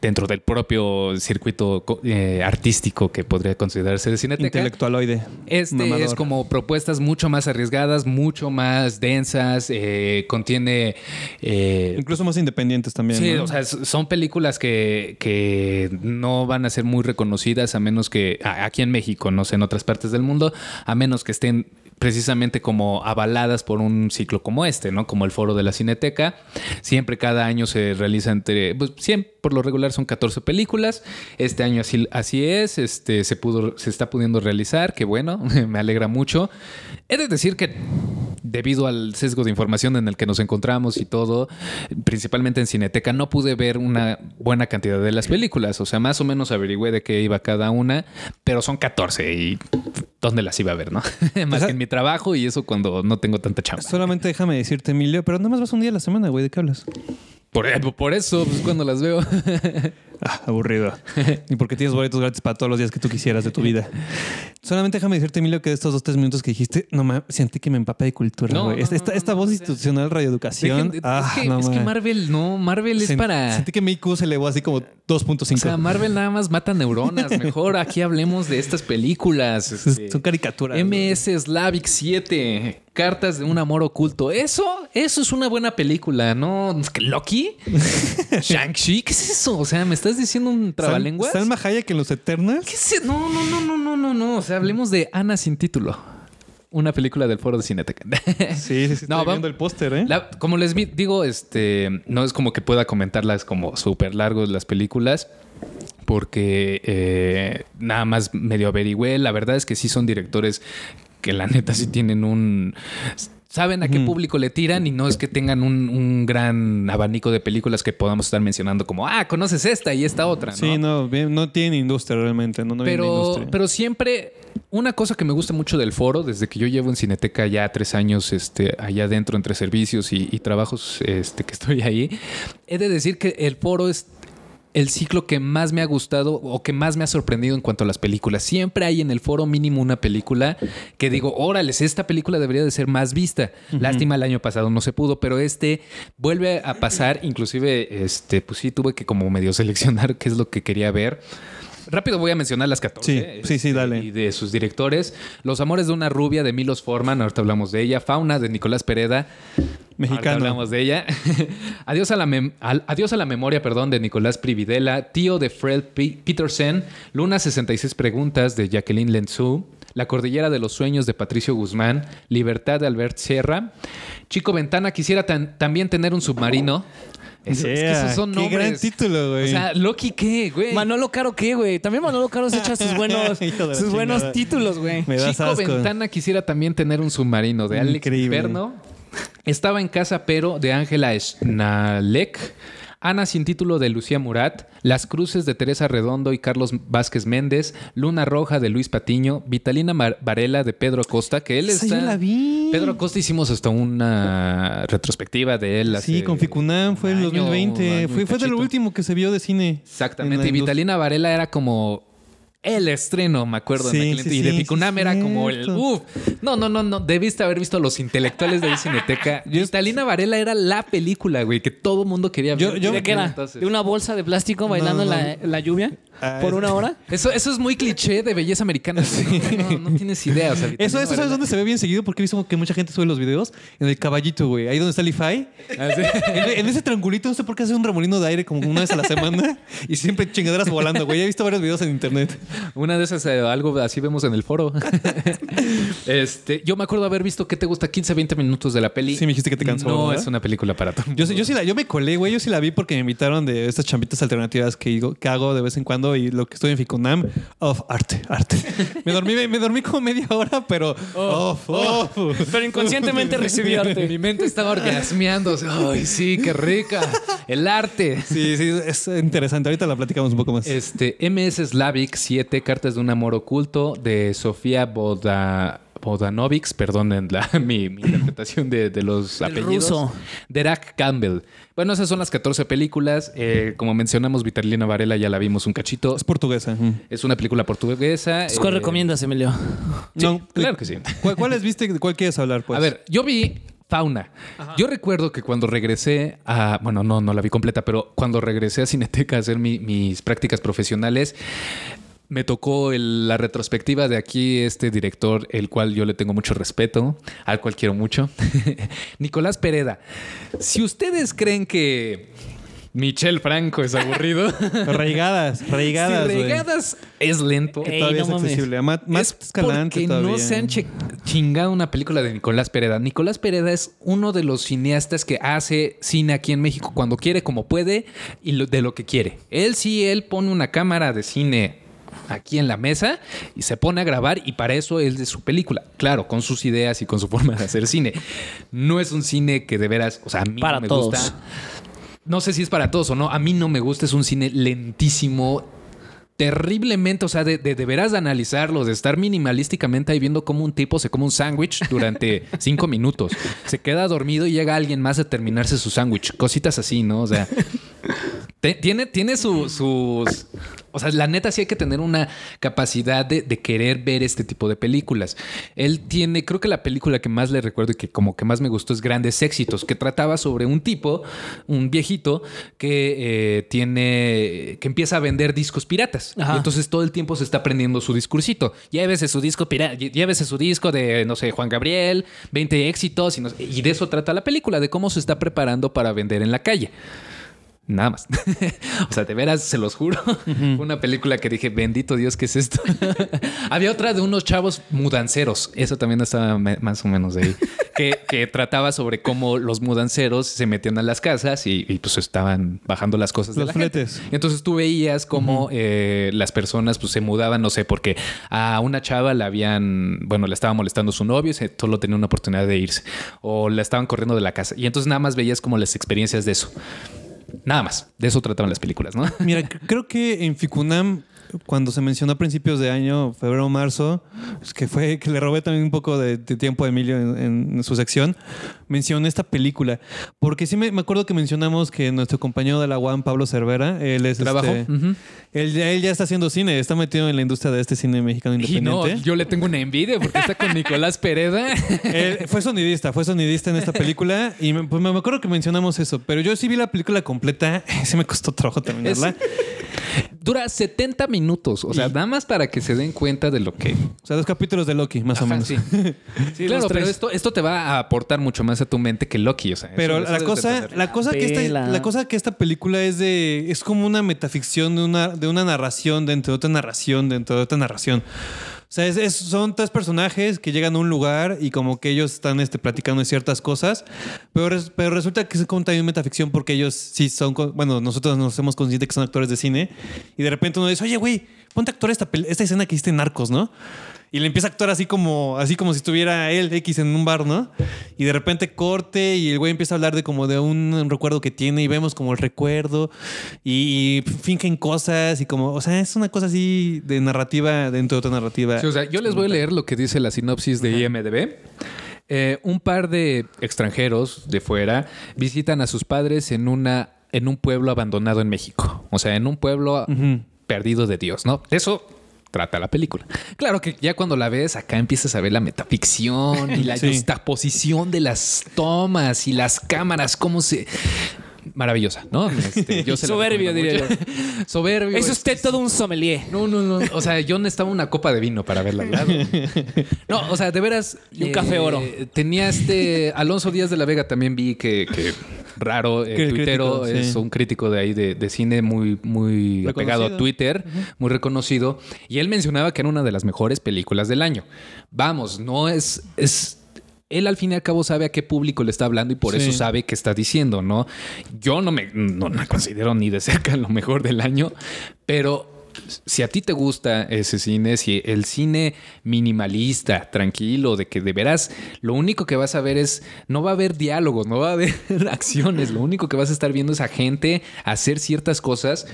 dentro del propio circuito eh, artístico que podría considerarse de cineteca. Intelectualoide. Este Mamador. es como propuestas mucho más arriesgadas, mucho más densas, eh, contiene... eh, Incluso más independientes también. Sí, ¿no? o sea, son películas que, que no van a ser muy reconocidas a menos que, aquí en México, no sé, en otras partes del mundo, a menos que estén precisamente como avaladas por un ciclo como este, ¿no? Como el Foro de la Cineteca. Siempre cada año se realiza entre, pues siempre, por lo regular son 14 películas. Este año así, así es, este, se, pudo, se está pudiendo realizar, que bueno, me alegra mucho. He de decir que debido al sesgo de información en el que nos encontramos y todo, principalmente en Cineteca, no pude ver una buena cantidad de las películas. O sea, más o menos averigüé de qué iba cada una, pero son 14 y ¿dónde las iba a ver, no? más que en mi trabajo y eso cuando no tengo tanta chamba. Solamente déjame decirte, Emilio, pero nada más vas un día a la semana, güey. ¿De qué hablas? Por, por eso, pues cuando las veo. Ah, aburrido. y porque tienes boletos gratis para todos los días que tú quisieras de tu vida. Solamente déjame decirte, Emilio, que de estos dos, tres minutos que dijiste, no me sentí que me empapé de cultura, güey. no, esta, no, esta, no, esta no, voz no, institucional, radioeducación. Dejen- ah, es que, no, es que ma. Marvel, no, Marvel es Sen- para. Sentí que mi IQ se elevó así como 2.5. O sea, Marvel nada más mata neuronas. Mejor aquí hablemos de estas películas. este. Son caricaturas. güey. MS Slavic 7. Cartas de un amor oculto. Eso, eso es una buena película, ¿no? ¿Loki? ¿Shang-Chi? ¿Qué es eso? O sea, ¿me estás diciendo un trabalenguas? Sal- Salma Hayek en los Eternals. No, no, no, no, no, no, no. O sea, hablemos de Ana sin título. Una película del foro de Cineteca. Sí, sí, sí. No, estoy viendo el póster, ¿eh? La- como les digo, este, no es como que pueda comentarlas como súper largos las películas, porque eh, nada más medio averigüé. La verdad es que sí son directores que la neta sí tienen un... Saben a qué público le tiran y no es que tengan un, un gran abanico de películas que podamos estar mencionando como, ah, conoces esta y esta otra, ¿no? Sí, no, no tienen industria realmente. No, no pero, industria. pero siempre una cosa que me gusta mucho del foro, desde que yo llevo en Cineteca ya tres años este, allá adentro entre servicios y, y trabajos este, que estoy ahí, he de decir que el foro es el ciclo que más me ha gustado o que más me ha sorprendido en cuanto a las películas. Siempre hay en el foro mínimo una película que digo, órales, esta película debería de ser más vista. Lástima, el año pasado no se pudo, pero este vuelve a pasar. Inclusive, este, pues sí, tuve que como medio seleccionar qué es lo que quería ver. Rápido voy a mencionar las 14. Sí, sí, sí, este, dale. Y de sus directores. Los amores de una rubia de Milos Forman, ahorita hablamos de ella. Fauna de Nicolás Pereda. Ahorita Mexicano. hablamos de ella. adiós, a la al- adiós a la memoria, perdón, de Nicolás Prividela. Tío de Fred P- Peterson. Luna 66 preguntas de Jacqueline Lenzu. La cordillera de los sueños de Patricio Guzmán. Libertad de Albert Sierra. Chico Ventana quisiera tan- también tener un submarino. Eso- es que esos son qué nombres. gran título, güey. O sea, Loki, ¿qué, güey? Manolo Caro, ¿qué, güey? También Manolo Caro se echa sus buenos, sus buenos títulos, güey. Chico asco. Ventana quisiera también tener un submarino de Alex Increíble. Perno. Estaba en casa, pero de Ángela Schnalek. Ana sin título de Lucía Murat, Las Cruces de Teresa Redondo y Carlos Vázquez Méndez, Luna Roja de Luis Patiño, Vitalina Mar- Varela de Pedro Costa, que él Esa está... yo la vi. Pedro Costa hicimos hasta una retrospectiva de él. Sí, con Ficunam fue en un el año, 2020. año y fue, fue de lo último que se vio de cine. Exactamente. Y Vitalina Varela era como el estreno, me acuerdo. en aquel sí, y de Ficunam sí, era como el. cierto. Uf. No, no, no, no. Debiste haber visto a los intelectuales de Cineteca. Vitalina Varela era la película, güey, que todo mundo quería ver. Yo- yo- ¿De qué era? Entonces- ¿De una bolsa de plástico bailando No, la, en la lluvia? Ah, ¿Por es- una hora? Eso, eso es muy cliché de belleza americana. No, no, no tienes idea. o sea, Vitalina Eso, eso ¿sabes dónde se ve bien seguido? Porque he visto que mucha gente sube los videos en el caballito, güey. Ahí donde está el IFAI. Ah, sí. En, en ese triangulito, no sé por qué hace un remolino de aire como una vez a la semana y siempre chingaderas volando, güey. He visto varios videos en internet. Una de esas, eh, algo así vemos en el foro. este, yo me acuerdo haber visto que te gusta 15, 20 minutos de la peli. Sí, me dijiste que te cansó, No, ¿verdad? es una película para todo. Yo, sí- yo sí la, yo me colé, güey. Yo sí la vi porque me invitaron de estas champitas alternativas que hago de vez en cuando y lo que estoy en Ficunam. Of arte, arte. Me dormí, me dormí como media hora, pero off, off. Pero inconscientemente recibí arte. Mi mente estaba orgasmeando. o sea, Ay, sí, qué rica. El arte. Sí, sí, es interesante. Ahorita la platicamos un poco más. Este, MS Slavic 7, Cartas de un amor oculto, de Sofía Boda, Bodanovics, perdonen la, mi, mi interpretación de, de los El apellidos. ruso. Derek Campbell. Bueno, esas son las 14 películas. Eh, como mencionamos, Vitalina Varela ya la vimos un cachito. Es portuguesa. Es una película portuguesa. Entonces, ¿Cuál eh, recomiendas, Emilio? sí, No, claro que sí. ¿Cuál- ¿Cuáles viste? ¿De ¿Cuál quieres hablar? Pues? A ver, yo vi Fauna. Yo recuerdo que cuando regresé a. Bueno, no, no la vi completa, pero cuando regresé a Cineteca a hacer mi- mis prácticas profesionales. Me tocó el- la retrospectiva de aquí este director, el cual yo le tengo mucho respeto, al cual quiero mucho, Nicolás Pereda. Si ustedes creen que Michel Franco es aburrido, Reigadas, reigadas. si güey. regadas es lento. Ey, Todavía no es mames. accesible. Más, más es escalante porque todavía. no se han chingado una película de Nicolás Pereda. Nicolás Pereda es uno de los cineastas que hace cine aquí en México cuando quiere, como puede y lo- de lo que quiere. Él sí, él pone una cámara de cine aquí en la mesa y se pone a grabar y para eso es de su película. Claro, con sus ideas y con su forma de hacer cine. No es un cine que de veras, o sea, a mí Para no me todos. gusta. No sé si es para todos o no. A mí no me gusta. Es un cine lentísimo. Terriblemente, o sea, de, de, de veras de analizarlo, de estar minimalísticamente ahí viendo cómo un tipo se come un sándwich durante cinco minutos. Se queda dormido y llega alguien más a terminarse su sándwich. Cositas así, ¿no? O sea, tiene, tiene su- sus. O sea, la neta sí hay que tener una capacidad de, de querer ver este tipo de películas. Él tiene, creo que la película que más le recuerdo y que como que más me gustó es Grandes Éxitos, que trataba sobre un tipo, un viejito, que eh, tiene, que empieza a vender discos piratas. Ajá. Y entonces todo el tiempo se está aprendiendo su discursito. Llévese su disco pirata, llévese su disco de, no sé, Juan Gabriel, 20 éxitos, y, no y de eso trata la película, de cómo se está preparando para vender en la calle. Nada más. o sea, de veras, se los juro. Fue una película que dije, bendito Dios, ¿qué es esto? Había otra de unos chavos mudanceros. Eso también estaba más o menos de ahí. que, que trataba sobre cómo los mudanceros se metían a las casas y, y, pues estaban bajando las cosas de la fletes. Entonces tú veías cómo eh, las personas pues se mudaban, no sé, porque a una chava la habían, bueno, le estaba molestando su novio y se- solo tenía una oportunidad de irse. O la estaban corriendo de la casa. Y entonces nada más veías como las experiencias de eso. Nada más. De eso trataban las películas, ¿no? Mira, creo que en Ficunam, cuando se mencionó a principios de año, febrero o marzo, que fue que le robé también un poco de, tiempo a Emilio en su sección, mencioné esta película. Porque sí me, me acuerdo que mencionamos que nuestro compañero de la UAM, Pablo Cervera, él es Trabajo. este, Ujú. él, ya- él ya está haciendo cine, está metido en la industria de este cine mexicano Y no, independiente. yo le tengo una envidia porque está con Nicolás Pereda. Él fue sonidista, fue sonidista en esta película y me, pues me acuerdo que mencionamos eso, pero yo sí vi la película completa, sí me costó trabajo terminarla. Dura 70 minutos. O sea, nada más para que se den cuenta de lo que O sea, dos capítulos de Loki, más o menos. sí. Sí, claro, pero esto, esto te va a aportar mucho más a tu mente que Loki. O sea, eso- Pero eso la de cosa, la cosa que esta, la cosa que esta película es de, es como una metaficción de una, de una narración dentro de otra narración dentro de otra narración. O sea, es- es- son tres personajes que llegan a un lugar y como que ellos están este, platicando de ciertas cosas, pero, res- pero resulta que es como también metaficción porque ellos sí son, bueno, nosotros nos hacemos conscientes que son actores de cine y de repente uno dice, oye, güey, ponte a actuar esta, esta escena que hiciste en Narcos, ¿no? Y le empieza a actuar así como, así como si estuviera él X en un bar, ¿no? Y de repente corte y el güey empieza a hablar de como de un, un recuerdo que tiene y vemos como el recuerdo y, y fingen cosas y como, o sea, es una cosa así de narrativa dentro de otra narrativa. Sí, o sea, yo les voy a leer lo que dice la sinopsis de IMDB. Eh, un par de extranjeros de fuera visitan a sus padres en una en un pueblo abandonado en México. O sea, en un pueblo perdido de Dios, ¿no? Eso trata la película. Claro que ya cuando la ves acá empiezas a ver la metaficción y la Sí. justaposición de las tomas y las cámaras, cómo se... Maravillosa, ¿no? Este, yo se Soberbio, diría mucho. Soberbio. Es usted todo un sommelier. No, no, no. O sea, yo necesitaba una copa de vino para verla. No, o sea, de veras. eh, Y un café oro. Tenía este. Alonso Díaz de la Vega también vi que. que raro, eh, tuitero, crítico, sí. es un crítico de ahí de, de cine muy, muy apegado a. Twitter, muy reconocido. Y él mencionaba que era una de las mejores películas del año. Vamos, no es. es él al fin y al cabo sabe a qué público le está hablando y por Sí. eso sabe qué está diciendo, ¿no? Yo no me no me considero ni de cerca lo mejor del año, pero si a ti te gusta ese cine, si el cine minimalista, tranquilo, de que de veras lo único que vas a ver es, no va a haber diálogos, no va a haber acciones, lo único que vas a estar viendo es a gente hacer ciertas cosas.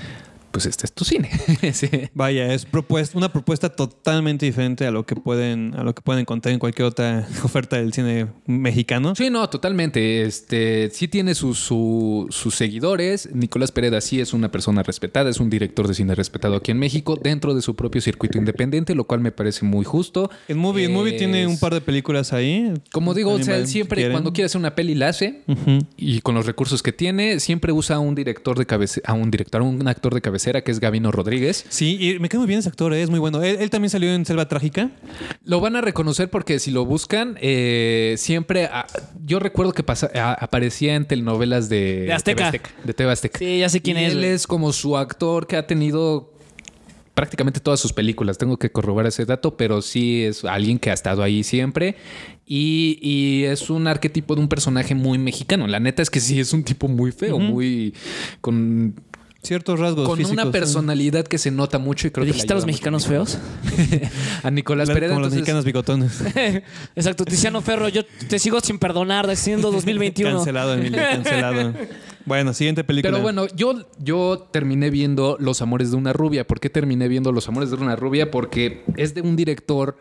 Pues este es tu cine. Sí. Vaya, es propuesta, una propuesta totalmente diferente a lo que pueden, a lo que pueden encontrar en cualquier otra oferta del cine mexicano. Sí, no, totalmente. Este sí tiene sus, su- sus seguidores. Nicolás Pereda sí es una persona respetada, es un director de cine respetado aquí en México, dentro de su propio circuito independiente, lo cual me parece muy justo. El movie, el movie Es- tiene un par de películas ahí. Como digo, o sea, siempre quieren. cuando quiere hacer una peli la hace y con los recursos que tiene, siempre usa a un director de cabecera, a un director, a un actor de cabecera que es Gavino Rodríguez. Sí, y me cae muy bien ese actor, eh, es muy bueno. Él, él también salió en Selva Trágica. Lo van a reconocer porque si lo buscan, eh, siempre. ah, yo recuerdo que pasa- ah, aparecía en telenovelas de, De Azteca. TV de TV Azteca. Sí, ya sé quién Y es, Él es como su actor que ha tenido prácticamente todas sus películas. Tengo que corroborar ese dato, pero sí es alguien que ha estado ahí siempre. Y, y es un arquetipo de un personaje muy mexicano. La neta es que sí es un tipo muy feo, muy. con, Ciertos rasgos con físicos. una ¿eh? personalidad que se nota mucho y creo ¿Le dijiste a los mucho mexicanos feos? a Nicolás Claro, Pereda. como los entonces- mexicanos bigotones. Exacto, Tiziano Ferro, yo te sigo sin perdonar, siendo 2021. Cancelado, Emilio, cancelado. Bueno, siguiente película. Pero bueno, yo, yo terminé viendo Los Amores de una Rubia. ¿Por qué terminé viendo Los Amores de una Rubia? Porque es de un director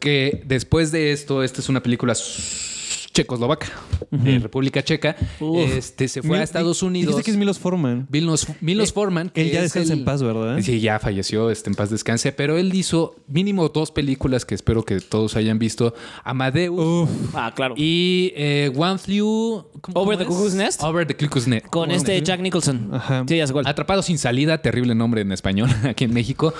que después de esto, esta es una película checoslovaca, de República Checa, Uf. este, se fue a Estados Unidos. Dijiste que es Milos Forman. Milos, Milos Forman. él que ya es descansa el- en paz, ¿verdad? Sí, ya falleció, este, en paz descanse. Pero él hizo mínimo dos películas que espero que todos hayan visto. Amadeus Uf. Ah, claro. y eh, One Flew... ¿cómo- Over cómo the es? Cuckoo's Nest. Over the Cuckoo's Nest. Con este Jack Nicholson. Ajá. Sí, ya sé cuál. Atrapado sin salida, terrible nombre en español aquí en México.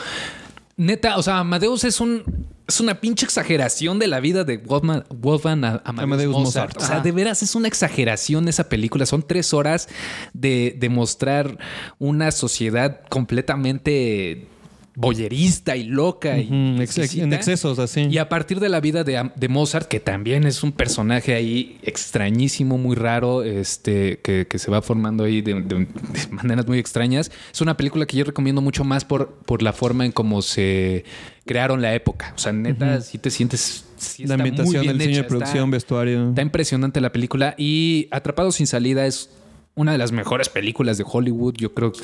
Neta, o sea, Amadeus es un es una pinche exageración de la vida de Wolfman, Wolfgang A- Amadeus, Amadeus Mozart. Mozart. O sea, Ajá. de veras es una exageración esa película. Son tres horas de, de mostrar una sociedad completamente boyerista y loca y exquisita. en excesos, así. Y a partir de la vida de, Mozart, que también es un personaje ahí extrañísimo, muy raro, este, que, que se va formando ahí de, de- de maneras muy extrañas. Es una película que yo recomiendo mucho más por, por la forma en cómo se crearon la época. O sea, neta, si te sientes. sí la ambientación, bien el diseño de producción, está- vestuario. Está impresionante la película y Atrapado sin salida es una de las mejores películas de Hollywood, yo creo que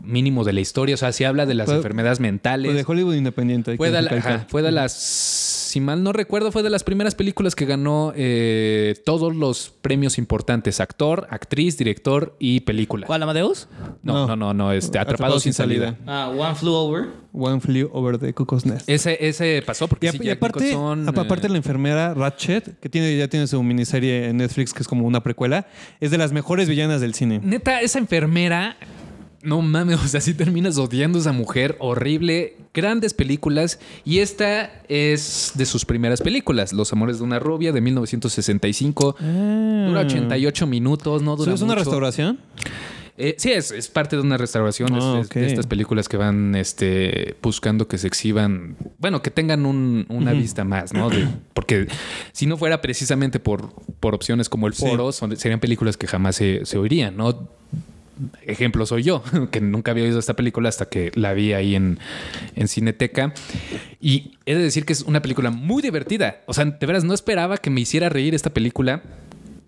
mínimo de la historia. O sea, se habla de las Fue- enfermedades mentales. Pues de Hollywood independiente. Fue de, la- ajá, fue de las, si mal no recuerdo, fue de las primeras películas que ganó eh, todos los premios importantes: actor, actriz, director y película. ¿Cuál, Amadeus? No, No. no, no, no, este, atrapado, sin salida. Ah, One Flew Over. One Flew Over the Cuckoo's Nest. Ese, ese pasó porque Y, sí, y aparte, Nicholson, aparte eh, la enfermera Ratchet, que tiene, ya tiene su miniserie en Netflix, que es como una precuela, es de las mejores villanas del cine. Neta, esa enfermera. No mames, o sea, sí terminas odiando a esa mujer horrible. Grandes películas. Y esta es de sus primeras películas. Los Amores de una Rubia de 1965. Dura 88 minutos, no dura ¿Es una mucho. restauración? Eh, sí, es, es parte de una restauración. es- Ah, es ok. de estas películas que van este, buscando que se exhiban. Bueno, que tengan un- una vista más, ¿no? De- porque si no fuera precisamente por, por opciones como el Sí. foro, son- serían películas que jamás se, se oirían, ¿no? Ejemplo soy yo, que nunca había oído esta película hasta que la vi ahí en, en Cineteca. Y he de decir que es una película muy divertida. O sea, de veras no esperaba que me hiciera reír esta película.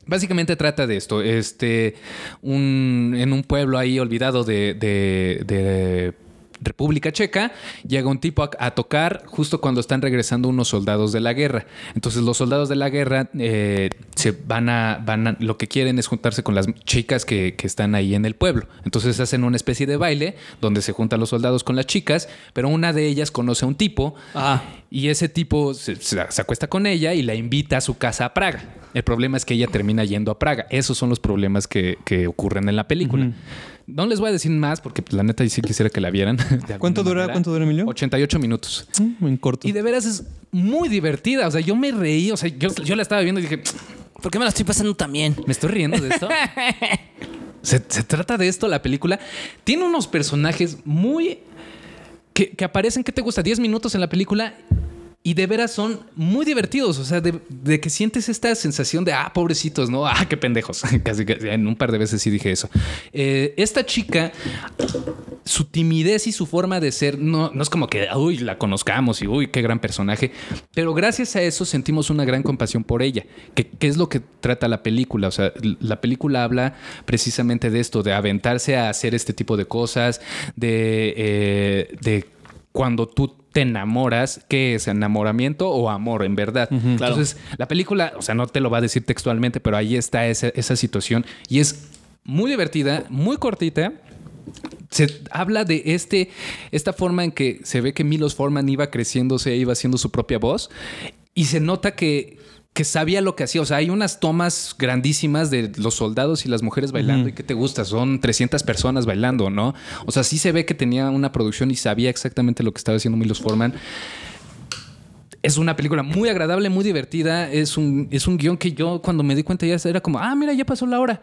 Básicamente trata de esto. Este, un, en un pueblo ahí olvidado de, de- de República Checa, llega un tipo a, a tocar justo cuando están regresando unos soldados de la guerra. Entonces los soldados de la guerra eh, se van a, van a- lo que quieren es juntarse con las chicas que, que están ahí en el pueblo. Entonces hacen una especie de baile donde se juntan los soldados con las chicas, pero una de ellas conoce a un tipo Ah. y ese tipo se, se- se acuesta con ella y la invita a su casa a Praga. El problema es que ella termina yendo a Praga. Esos son los problemas que, que ocurren en la película. No les voy a decir más porque pues, la neta sí quisiera que la vieran. ¿Cuánto dura- manera. cuánto dura, Emilio? 88 minutos. Mm, en corto. Y de veras es muy divertida. O sea, yo me reí. O sea, yo, yo la estaba viendo y dije, ¿Por qué me la estoy pasando tan bien? ¿me estoy riendo de esto? se, se trata de esto la película. Tiene unos personajes muy... Que, que aparecen, ¿qué te gusta? 10 minutos en la película Y de veras son muy divertidos, o sea, de, que sientes esta sensación de, ah, pobrecitos, ¿no? Ah, qué pendejos. Casi que en un par de veces sí dije eso. Eh, esta chica, su timidez y su forma de ser, no, no es como que, uy, la conozcamos y, uy, qué gran personaje, pero gracias a eso sentimos una gran compasión por ella, que, que es lo que trata la película. O sea, la película habla precisamente de esto, de aventarse a hacer este tipo de cosas, de, eh, de cuando tú te enamoras, ¿qué es enamoramiento o amor en verdad? Entonces, la película, o sea, no te lo va a decir textualmente, pero ahí está esa, esa situación y es muy divertida, muy cortita. Se habla de este, esta forma en que se ve que Milos Forman iba creciéndose, iba haciendo su propia voz y se nota que, que sabía lo que hacía. O sea, hay unas tomas grandísimas de los soldados y las mujeres bailando. ¿Y qué te gusta? Son 300 personas bailando, ¿no? O sea, sí se ve que tenía una producción y sabía exactamente lo que estaba haciendo Milos Forman. Es una película muy agradable, muy divertida. Es un, es un guion que yo cuando me di cuenta ya era como, ah, mira, ya pasó la hora.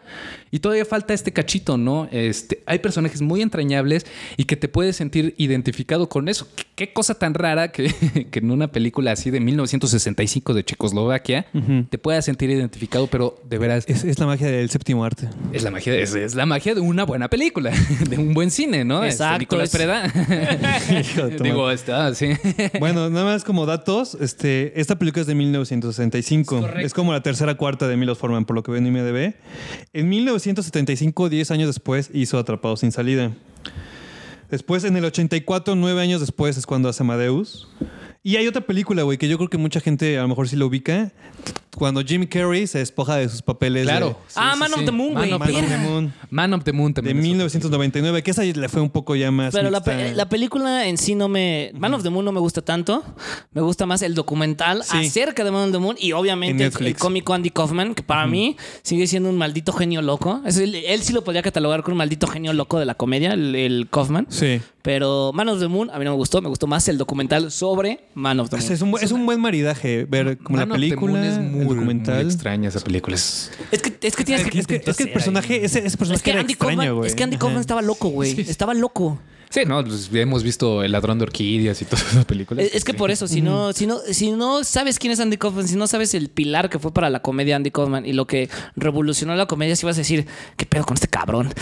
Y todavía falta este cachito, ¿no? Este, hay personajes muy entrañables y que te puedes sentir identificado con eso. Qué, qué cosa tan rara que, que, en una película así de 1965 de Checoslovaquia uh -huh. te puedas sentir identificado, pero de veras... Es, es, la magia del séptimo arte. Es la magia, es, es, la magia de una buena película, de un buen cine, ¿no? Exacto. Este, Nicolás Preda. Digo, está, sí. Bueno, nada más como datos, este, esta película es de 1965. Es, es como la tercera cuarta de Milos Forman, por lo que veo en IMDb. En 1975, 10 años después, hizo Atrapado sin salida. Después, en el 84, nueve años después, es cuando hace Amadeus. Y hay otra película, güey, que yo creo que mucha gente a lo mejor sí lo ubica. Cuando Jim Carrey se despoja de sus papeles. Claro. De, Sí, ah, sí, Man sí. of the Moon, güey. Man, of the Moon. Man of the Moon De también. es 1999, que esa le fue un poco ya más. Pero la, pe- la película en sí no me. Man of the Moon no me gusta tanto. Me gusta más el documental Sí. acerca de Man of the Moon y En obviamente el, cómico Andy Kaufman, que para mí sigue siendo un maldito genio loco. Es el- él sí lo podría catalogar como un maldito genio loco de la comedia, el, el Kaufman. Sí. Pero Man of the Moon a mí no me gustó. Me gustó más el documental sobre Man of the Moon. Es un, es un buen maridaje ver como Man la of the película, Moon es el muy, documental. muy extraña esa película. Es- Es que, es que tienes Es que, es que- es que el personaje, ese, ese Es personaje que era Andy extraño, es que Andy Kaufman estaba loco, güey. Estaba loco. Sí, no, pues hemos visto El ladrón de orquídeas y todas esas películas. Es, es que por eso, si no, si no, si no sabes quién es Andy Kaufman, si no sabes el pilar que fue para la comedia Andy Kaufman y lo que revolucionó la comedia, si vas a decir, ¿qué pedo con este cabrón?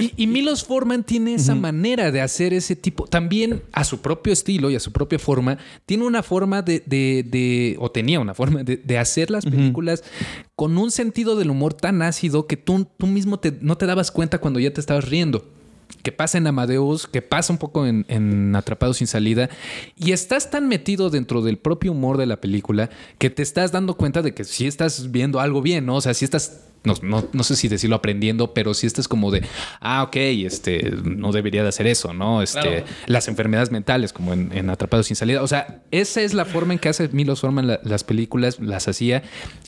Y, y Milos Forman tiene esa manera de hacer ese tipo, también a su propio estilo y a su propia forma, tiene una forma de, de- de- o tenía una forma de, de hacer las películas con un sentido del humor tan ácido que tú, tú mismo te- no te dabas cuenta cuando ya te estabas riendo. Que pasa en Amadeus, que pasa un poco en, en Atrapado sin salida, y estás tan metido dentro del propio humor de la película que te estás dando cuenta de que sí estás viendo algo bien, ¿no? O sea, sí estás no, no, no sé si decirlo aprendiendo, pero sí estás como de, ah, ok, este, no debería de hacer eso, ¿no? Este, Claro. Las enfermedades mentales, como en, en Atrapados sin salida. O sea, esa es la forma en que hace Milos Forman la- las películas, las hacía.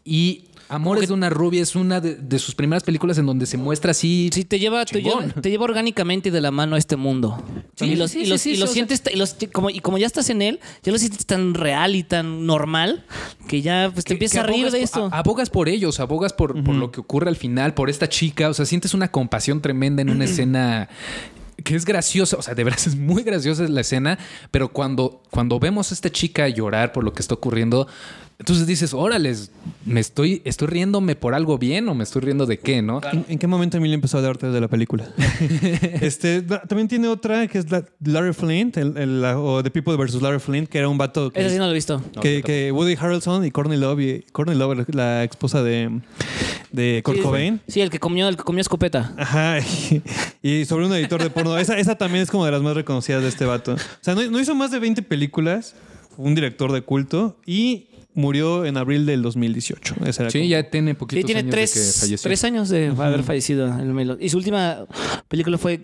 Y Amores de una rubia es una de, de sus primeras películas en donde se muestra así. Sí, te lleva, te lleva, te lleva orgánicamente de la mano a este mundo. Sí, y los, sí, y sí, y sientes, y los- como, y como ya estás en él, ya lo sientes tan real y tan normal que ya pues, te que- empiezas que a reír de esto. a- abogas por ellos, abogas por, por lo que ocurre al final, por esta chica. O sea, sientes una compasión tremenda en una escena que es graciosa. O sea, de verdad es muy graciosa la escena. Pero cuando, cuando vemos a esta chica llorar por lo que está ocurriendo, entonces dices, órale, me estoy, estoy riéndome por algo bien o me estoy riendo de qué, ¿no? ¿En, en qué momento Emilio empezó a darte de la película? este, también tiene otra que es la- Larry Flint, el- el- la- o The People vs. Larry Flint, que era un vato que, Ese sí no lo he visto. que, que Woody Harrelson y Courtney Love, y, Courtney Love, la esposa de, de Kurt Sí, Cobain. Sí, el que comió, el que comió escopeta. Ajá, y, y sobre un editor de porno. Esa, esa también es como de las más reconocidas de este vato. O sea, no, no hizo más de 20 películas, fue un director de culto y murió en abril del 2018. Esa era Sí, como- ya tiene poquitos Sí, tiene años de que tres, falleció. tres años de haber fallecido. el Melo. Y su última película fue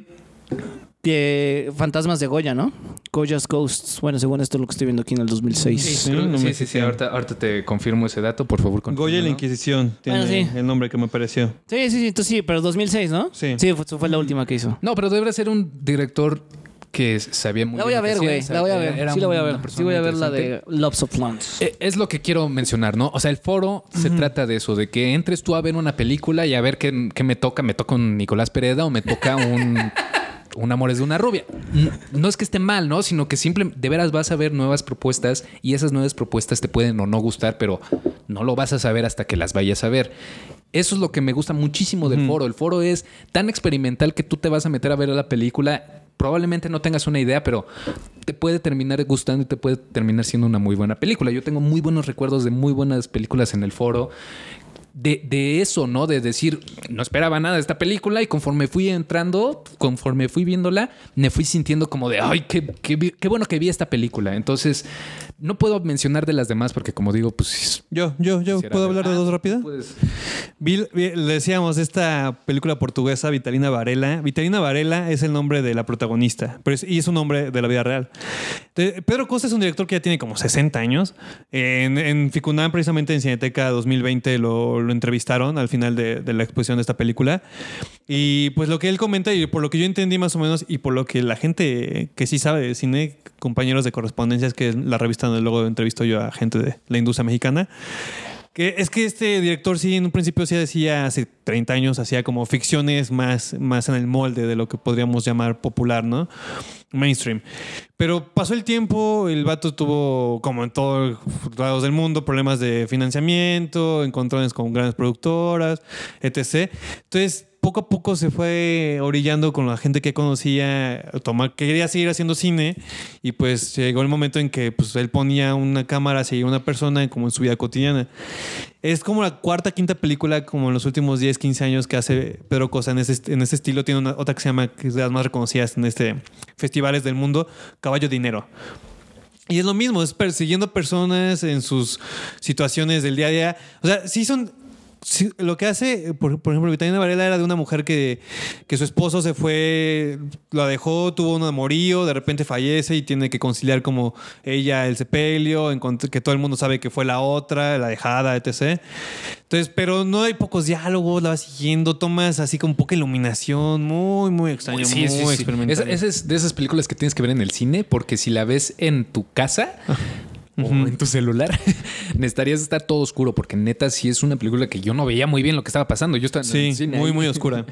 de Fantasmas de Goya, ¿no? Goya's Ghosts. Bueno, según esto lo que estoy viendo aquí en el 2006. Sí, Sí, no sí, sí, sí, ahorita, ahorita te confirmo ese dato, por favor. Goya y la. Inquisición tiene Bueno, sí. el nombre que me pareció. Sí, sí, sí, entonces sí, pero 2006, ¿no? Sí. Sí, fue, fue la última que hizo. No, pero debe ser un director que sabía muy La voy bien a ver, güey. La voy a ver. Sí, la voy a ver. Sí, voy a ver la de Loves of Plants. Eh, Es lo que quiero mencionar, ¿no? O sea, el foro se trata de eso, de que entres tú a ver una película y a ver qué, qué me toca. ¿Me toca un Nicolás Pereda o me toca un, Un amor es de una rubia. No es que esté mal, ¿no? Sino que simple, de veras vas a ver nuevas propuestas y esas nuevas propuestas te pueden o no gustar, pero no lo vas a saber hasta que las vayas a ver. Eso es lo que me gusta muchísimo del foro. El foro es tan experimental que tú te vas a meter a ver la película. Probablemente no tengas una idea, pero te puede terminar gustando y te puede terminar siendo una muy buena película. Yo tengo muy buenos recuerdos de muy buenas películas en el foro de, de eso, ¿no? De decir, no esperaba nada de esta película y conforme fui entrando, conforme fui viéndola, me fui sintiendo como de, ay, qué, qué, qué bueno que vi esta película. Entonces, no puedo mencionar de las demás porque como digo, pues... Yo, yo, yo, ¿puedo hablar de Ah, dos rápida? Pues, decíamos esta película portuguesa, Vitalina Varela. Vitalina Varela es el nombre de la protagonista pero es- y es un nombre de la vida real. De- Pedro Costa es un director que ya tiene como 60 años. En, en Ficunam, precisamente en Cineteca 2020, lo, lo entrevistaron al final de, de la exposición de esta película. Y pues lo que él comenta, y por lo que yo entendí más o menos, y por lo que la gente que sí sabe de cine, compañeros de correspondencias, que la revista donde luego entrevisto yo a gente de la industria mexicana, que es que este director sí en un principio sí decía hace 30 años hacía como ficciones más, más en el molde de lo que podríamos llamar popular, ¿no? Mainstream. Pero pasó el tiempo, el vato tuvo, como en todos lados del mundo, problemas de financiamiento, encontrones con grandes productoras, etc. Entonces, poco a poco se fue orillando con la gente que conocía, tomar, que quería seguir haciendo cine y pues llegó el momento en que pues, él ponía una cámara hacia una persona como en su vida cotidiana. Es como la cuarta, quinta película como en los últimos 10, 15 años que hace Pedro Cosa en ese, en ese estilo. Tiene una, otra que se llama, que es de las más reconocidas en este festivales del mundo, Caballo Dinero. Y es lo mismo, es persiguiendo personas en sus situaciones del día a día. O sea, sí son... sí, lo que hace, por, por ejemplo, Vitamina Varela era de una mujer que, que su esposo se fue, la dejó, tuvo un amorío, de repente fallece y tiene que conciliar como ella el sepelio, que todo el mundo sabe que fue la otra, la dejada, etc. Entonces, pero no hay pocos diálogos, la vas siguiendo, tomas así con poca iluminación, muy, muy extraño, sí, muy sí, sí. experimental. Esa, esa es de esas películas que tienes que ver en el cine porque si la ves en tu casa... O en tu celular, necesitarías estar todo oscuro porque neta sí es una película que yo no veía muy bien lo que estaba pasando. Yo estaba en cine muy, ahí. muy oscura.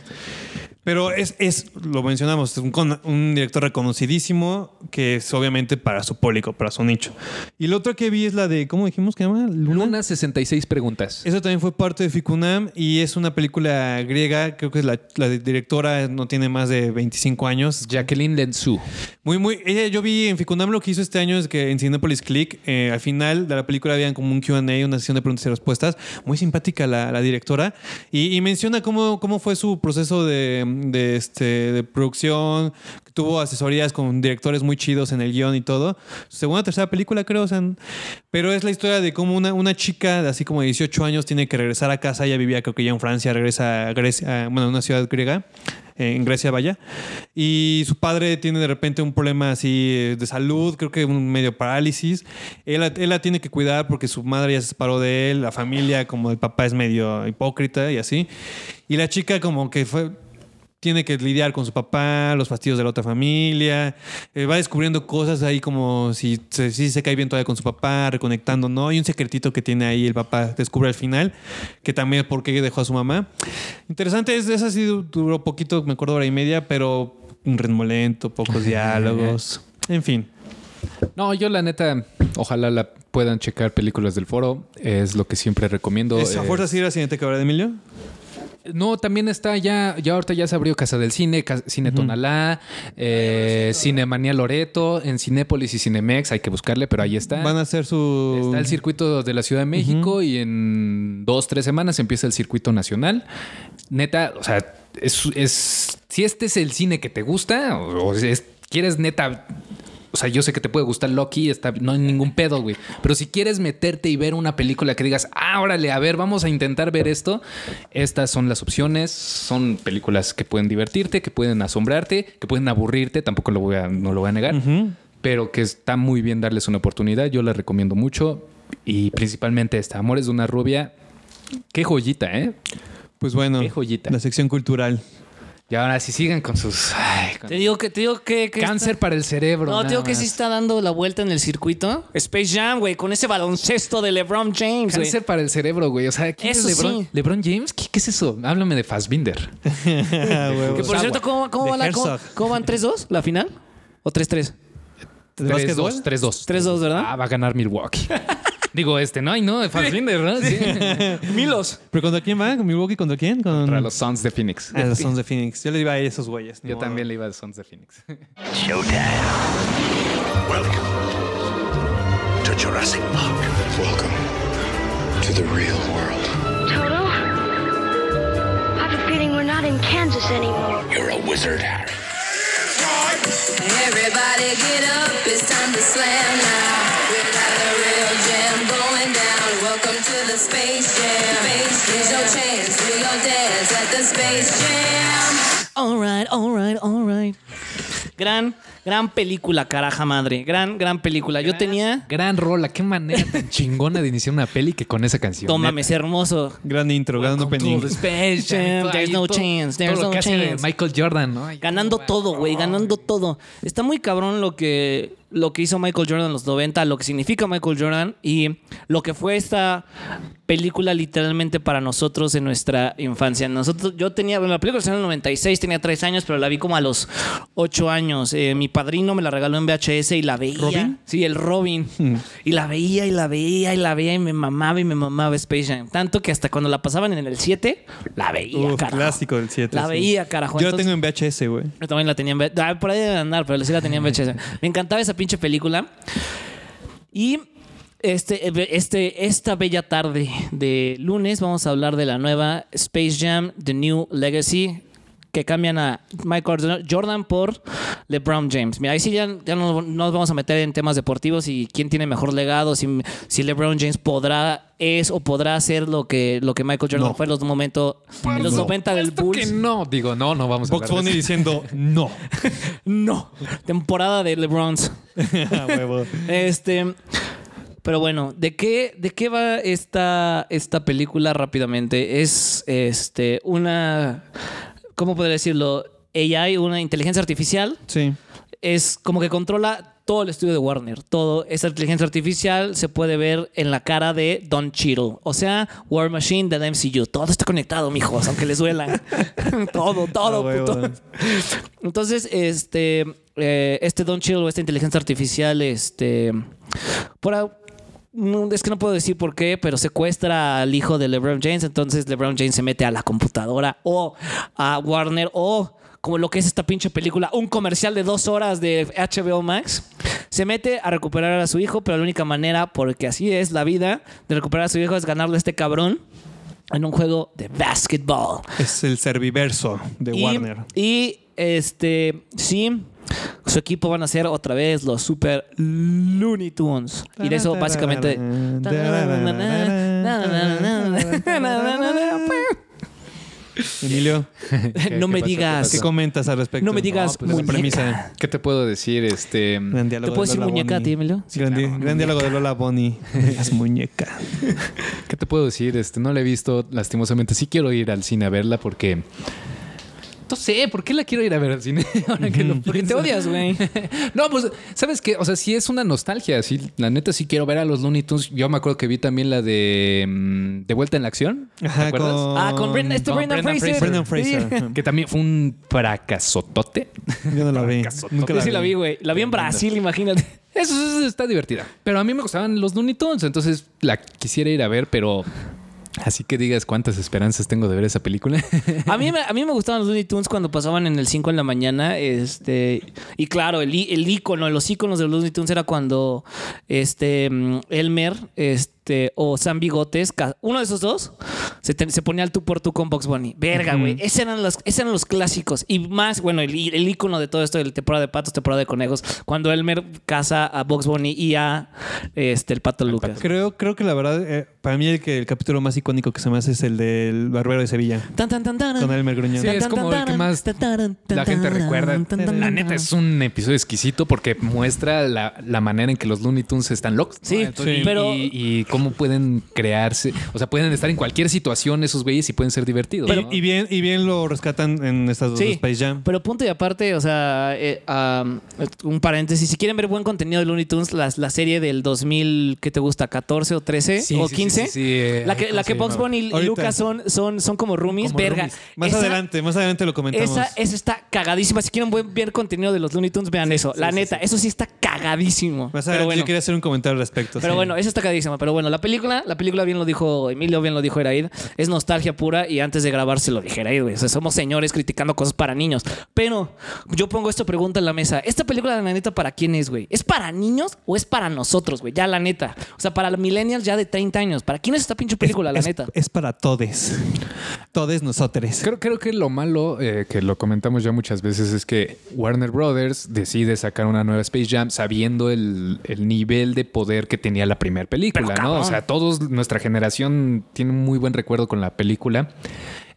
Pero es, es lo mencionamos, es un, con- un director reconocidísimo que es obviamente para su público, para su nicho. Y la otra que vi es la de, ¿cómo dijimos que llama? Luna. Luna 66 preguntas. Eso también fue parte de Ficunam y es una película griega, creo que es la, la directora no tiene más de 25 años. Jacqueline Lensu. Muy, muy. Ella, yo vi en Ficunam lo que hizo este año es que en Cinepolis Click, eh, al final de la película habían como un QA, una sesión de preguntas y respuestas. Muy simpática la, la directora. Y, y menciona cómo, cómo fue su proceso de, de, este, de producción. Tuvo asesorías con directores muy chidos en el guion y todo. Segunda tercera película, creo. o sea, pero es la historia de cómo una, una chica de así como de 18 años tiene que regresar a casa. Ella vivía, creo que ya en Francia, regresa a Grecia, a- bueno, a una ciudad griega eh, en Grecia, vaya. Y su padre tiene de repente un problema así eh, de salud, creo que un medio parálisis. Él, él la tiene que cuidar porque su madre ya se separó de él, la familia, como el papá es medio hipócrita y así. Y la chica como que fue... Tiene que lidiar con su papá, los fastidios de la otra familia. eh, va descubriendo cosas ahí como si se, si se cae bien todavía con su papá, reconectando, ¿no? Hay un secretito que tiene ahí el papá, descubre al final, que también es por qué dejó a su mamá. Interesante, es, esa sí du- duró poquito, me acuerdo hora y media, pero un ritmo lento, pocos diálogos. En fin. No, yo la neta, ojalá la puedan checar películas del foro. Es lo que siempre recomiendo. ¿Es a Eh, fuerza sí ir a Cineteca, ¿verdad, Emilio? No, también está ya, ya ahorita ya se abrió Casa del Cine, Cine Tonalá, eh, Cinemanía Loreto, en Cinépolis y Cinemex, hay que buscarle, pero ahí está. Van a hacer su... Está el circuito de la Ciudad de México y en dos, tres semanas empieza el circuito nacional. Neta, o sea, es, es- si este es el cine que te gusta o, o es- quieres neta... O sea, yo sé que te puede gustar Loki, está, no hay ningún pedo, güey. Pero si quieres meterte y ver una película que digas, ah, órale, a ver, vamos a intentar ver esto, estas son las opciones. Son películas que pueden divertirte, que pueden asombrarte, que pueden aburrirte, tampoco lo voy a, no lo voy a negar pero que está muy bien darles una oportunidad. Yo la recomiendo mucho y principalmente esta, Amores de una rubia. Qué joyita, ¿eh? Pues bueno, Qué joyita. la sección cultural. Y ahora si sigan con sus ay, Te digo que, te digo que. que Cáncer está- para el cerebro. No, te digo que sí más. está dando la vuelta en el circuito. Space Jam, güey, con ese baloncesto de LeBron James. Cáncer para el cerebro, güey. O sea, ¿quién Eso es LeBron? sí. ¿LeBron James? ¿Qué, qué es eso? Háblame de Fassbinder. Ah. Que por Agua. cierto, ¿cómo, cómo va la, cómo, cómo van 3-2 la final? ¿O 3-3? ¿De básquetbol? 3-2. 3-2. 3-2, ¿verdad? Ah, va a ganar Milwaukee. Digo, este, no, y no, de Fassbinder, ¿no? Sí. Milos. ¿Pero contra quién va? ¿Milwaukee contra quién? Con... Contra los Suns de Phoenix. Ah, los Sons de Phoenix. Yo le iba a esos güeyes. Yo modo. también le iba a los Suns de Phoenix. Showtime. Welcome to Jurassic Park. Welcome to the real world. Toto? I have a feeling we're not in Kansas anymore. You're a wizard. Everybody get up, it's time to slam now. We got the real jam going down. Welcome to the Space Jam. Here's your chance, do your dance at the Space Jam. Alright, alright, alright. Gran, gran película, caraja madre. Gran, gran película. Yo tenía. Gran rola. Qué manera tan chingona de iniciar una peli que con esa canción. Toma, Neta. me hermoso. Gran intro, gran opening. Space Jam, there's no chance, there's todo lo no chance. Michael Jordan, ¿no? Ay, Ganando todo, güey, ganando todo. Está muy cabrón lo que, lo que hizo Michael Jordan en los 90, lo que significa Michael Jordan y lo que fue esta película literalmente para nosotros en nuestra infancia. Nosotros, yo tenía, bueno, la película salió en el 96, tenía 3 años, pero la vi como a los 8 años. Eh, mi padrino me la regaló en VHS y la veía. ¿Robin? Sí, el Robin. Y la veía y la veía y la veía y me mamaba y me mamaba Space Jam. Tanto que hasta cuando la pasaban en el 7, la veía, Uf, carajo. clásico del 7. La veía, carajo. Yo la tengo en VHS, güey. yo también la tenía en V- ah, por ahí debe andar, pero sí la tenía en VHS. Me encantaba esa pinche película. Y este, este, esta bella tarde de lunes vamos a hablar de la nueva Space Jam, The New Legacy, que cambian a Michael Jordan por LeBron James. Mira, ahí sí ya, ya no no nos vamos a meter en temas deportivos y quién tiene mejor legado, si, si LeBron James podrá, es o podrá hacer lo que, lo que Michael Jordan No. fue en los momentos, en los No. 90 del Esto que Bulls. no, digo, no, no vamos a Box Bunny diciendo no. No. Temporada de LeBrons. Este. Pero bueno, ¿de qué, de qué va esta, esta película rápidamente? Es este una. ¿Cómo podría decirlo? AI, una inteligencia artificial. Sí. Es como que controla todo el estudio de Warner. Todo. Esa inteligencia artificial se puede ver en la cara de Don Cheadle. O sea, War Machine del MCU. Todo está conectado, mijos, aunque les duela. todo, todo, A huevo. puto. Entonces, este, eh, este Don Cheadle o esta inteligencia artificial, este, por es que no puedo decir por qué, pero secuestra al hijo de LeBron James. Entonces LeBron James se mete a la computadora o a Warner o como lo que es esta pinche película, un comercial de dos horas de HBO Max. Se mete a recuperar a su hijo, pero la única manera, porque así es la vida, de recuperar a su hijo es ganarle a este cabrón en un juego de basketball. Es el serviverso de Y- Warner. Y este, sí, su equipo van a ser otra vez los Super Looney Tunes. Y de eso básicamente. Emilio, No me pasó? digas. ¿qué comentas al respecto? No me digas pues, la muñeca. premisa. ¿Qué te puedo decir? Este. Gran diálogo ¿Te puedo de decir Lola muñeca a ti, Emilio? gran, di- gran diálogo de Lola Bonnie. Es muñeca. ¿Qué te puedo decir? Este, no la he visto, lastimosamente. Sí quiero ir al cine a verla porque. No sé, ¿por qué la quiero ir a ver al cine? Ahora que lo Porque te odias, güey. No, pues, ¿sabes qué? O sea, sí es una nostalgia. Sí, la neta sí quiero ver a los Looney Tunes. Yo me acuerdo que vi también la de mm, De vuelta en la acción. ¿Te acuerdas? con... Ah, con Brendan, este Brendan Fraser. Brendan Fraser. Sí. Que también fue un fracasotote. Yo no la vi. Nunca Yo sí la vi, güey. La vi en Brasil, imagínate. Eso, eso está divertida. Pero a mí me gustaban los Looney Tunes, entonces la quisiera ir a ver, pero así que digas cuántas esperanzas tengo de ver esa película. A mí, me- a mí me gustaban los Looney Tunes cuando pasaban en el 5 en la mañana. Este, y claro, el, el icono, los iconos de los Looney Tunes era cuando este, mm, Elmer este, o Sam Bigotes, uno de esos dos, se, te- se ponía al tú por tú con Box Bunny. Verga, güey. Esos eran los, esos eran los clásicos. Y más, bueno, el, el icono de todo esto, de temporada de patos, temporada de conejos, cuando Elmer casa a Box Bunny y a este, el pato Lucas. Creo, creo que la verdad, eh, para mí el, que, el capítulo más icónico que se me hace es el del Barbero de Sevilla. Tan, tan, tan, tan. Con Elmer Gruñón. Sí, es como el que más la gente recuerda. La neta es un episodio exquisito porque muestra la, la manera en que los Looney Tunes están locos. Sí, Entonces, sí. y- pero- Y, y cómo pueden crearse, o sea, pueden estar en cualquier situación esos güeyes y pueden ser divertidos. Y- ¿no? y, bien, y bien lo rescatan en estas dos Sí, Space Jam. pero punto y aparte, o sea, eh, um, un paréntesis, si quieren ver buen contenido de Looney Tunes, la, la serie del 2000, ¿qué te gusta? ¿14 o 13 Sí, o sí, 15? sí, sí, sí, eh, La que, ¿cómo la que? Bunny y Ahorita. Lucas son, son, son como roomies, Como verga. roomies. Más Esa- adelante, más adelante lo comentamos. Esa, esa está cagadísima. Si quieren buen- ver contenido de los Looney Tunes, vean eso. la neta, eso sí está cagadísimo. Más Pero adelante bueno. yo quería hacer un comentario al respecto. Pero sí. bueno, esa está cagadísima. Pero bueno, la película, la película bien lo dijo Emilio, bien lo dijo Eraid. Es nostalgia pura y antes de grabarse lo dije Eraid, güey. O sea, somos señores criticando cosas para niños. Pero yo pongo esta pregunta en la mesa. ¿Esta película, la neta, para quién es, güey? ¿Es para niños o es para nosotros, güey? Ya, la neta. O sea, para los millennials ya de 30 años. ¿Para quién es esta pinche película, la es, neta? Es para todes. Todes nosotros. Creo, creo que lo malo, eh, que lo comentamos ya muchas veces, es que Warner Brothers decide sacar una nueva Space Jam sabiendo el, el nivel de poder que tenía la primera película, Pero, ¿no? O cabrón. sea, todos, nuestra generación tiene un muy buen recuerdo con la película.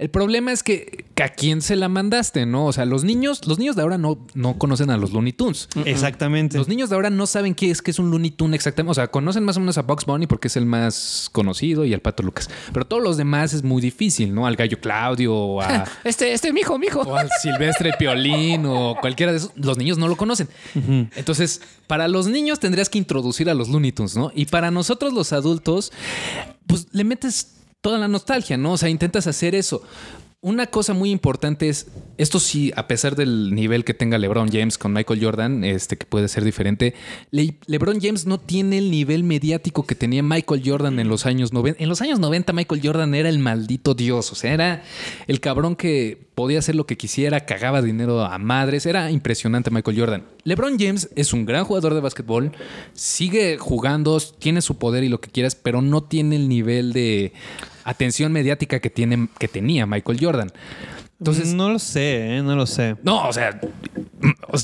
El problema es que, que a quién se la mandaste, ¿no? O sea, los niños, los niños de ahora no, no conocen a los Looney Tunes. Exactamente. Los niños de ahora no saben qué es que es un Looney Tune exactamente. O sea, conocen más o menos a Bugs Bunny porque es el más conocido y al Pato Lucas. Pero todos los demás es muy difícil, ¿no? Al Gallo Claudio o, a, Este, este, mijo, mijo. o al Silvestre Piolín o cualquiera de esos. Los niños no lo conocen. Entonces, para los niños tendrías que introducir a los Looney Tunes, ¿no? Y para nosotros los adultos, pues le metes toda la nostalgia, ¿no? O sea, intentas hacer eso. Una cosa muy importante es, esto sí, a pesar del nivel que tenga LeBron James con Michael Jordan, este que puede ser diferente, Le- LeBron James no tiene el nivel mediático que tenía Michael Jordan en los años 90. En los años 90 Michael Jordan era el maldito dios, o sea, era el cabrón que podía hacer lo que quisiera, cagaba dinero a madres, era impresionante Michael Jordan. LeBron James es un gran jugador de básquetbol, sigue jugando, tiene su poder y lo que quieras, pero no tiene el nivel de atención mediática que, tiene, que tenía Michael Jordan. Entonces, no lo sé, ¿eh? no lo sé. no, o sea,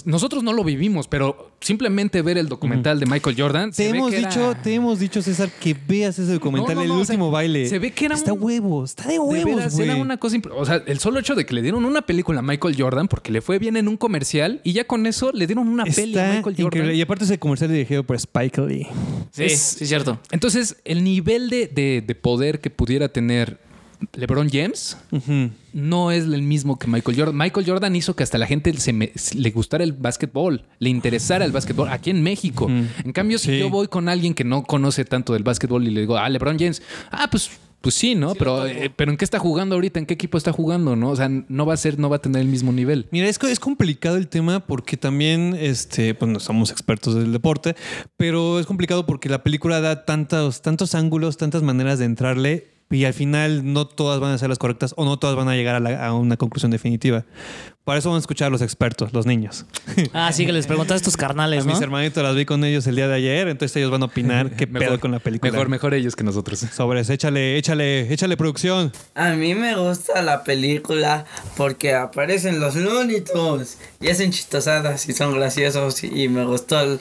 nosotros no lo vivimos, pero simplemente ver el documental de Michael Jordan. Te se ve hemos, era- dicho, te hemos dicho, César, que veas ese documental, No, no, el no, o sea, último baile. se ve que era Está un- huevo, está de De huevos, veras, güey. era una cosa impre- O sea, el solo hecho de que le dieron una película a Michael Jordan porque le fue bien en un comercial y ya con eso le dieron una peli a Está Michael Jordan. increíble. Y aparte ese comercial dirigido por Spike Lee. Sí, Es- sí, cierto. Entonces, el nivel de, de- de poder que pudiera tener LeBron James no es el mismo que Michael Jordan. Michael Jordan hizo que hasta la gente se me- le gustara el básquetbol, le interesara el básquetbol aquí en México. En cambio, si yo voy con alguien que no conoce tanto del básquetbol y le digo, ah, LeBron James, ah, pues. Pues sí, ¿no? pero, eh, pero ¿en qué está jugando ahorita? ¿En qué equipo está jugando? ¿No? O sea, no va a ser, no va a tener el mismo nivel. Mira, es, es complicado el tema porque también, este, pues no somos expertos del deporte, pero es complicado porque la película da tantos, tantos ángulos, tantas maneras de entrarle y al final no todas van a ser las correctas o no todas van a llegar a, la- a una conclusión definitiva. Para eso van a escuchar a los expertos, los niños. Ah, sí, que les preguntas a tus A carnales, ¿no? mis hermanitos las vi con ellos el día de ayer, entonces ellos van a opinar qué pedo con la película. Mejor, mejor ellos que nosotros. Sobres, échale, échale, échale producción. A mí me gusta la película porque aparecen los Tunes y hacen chistosadas y son graciosos y me gustó el-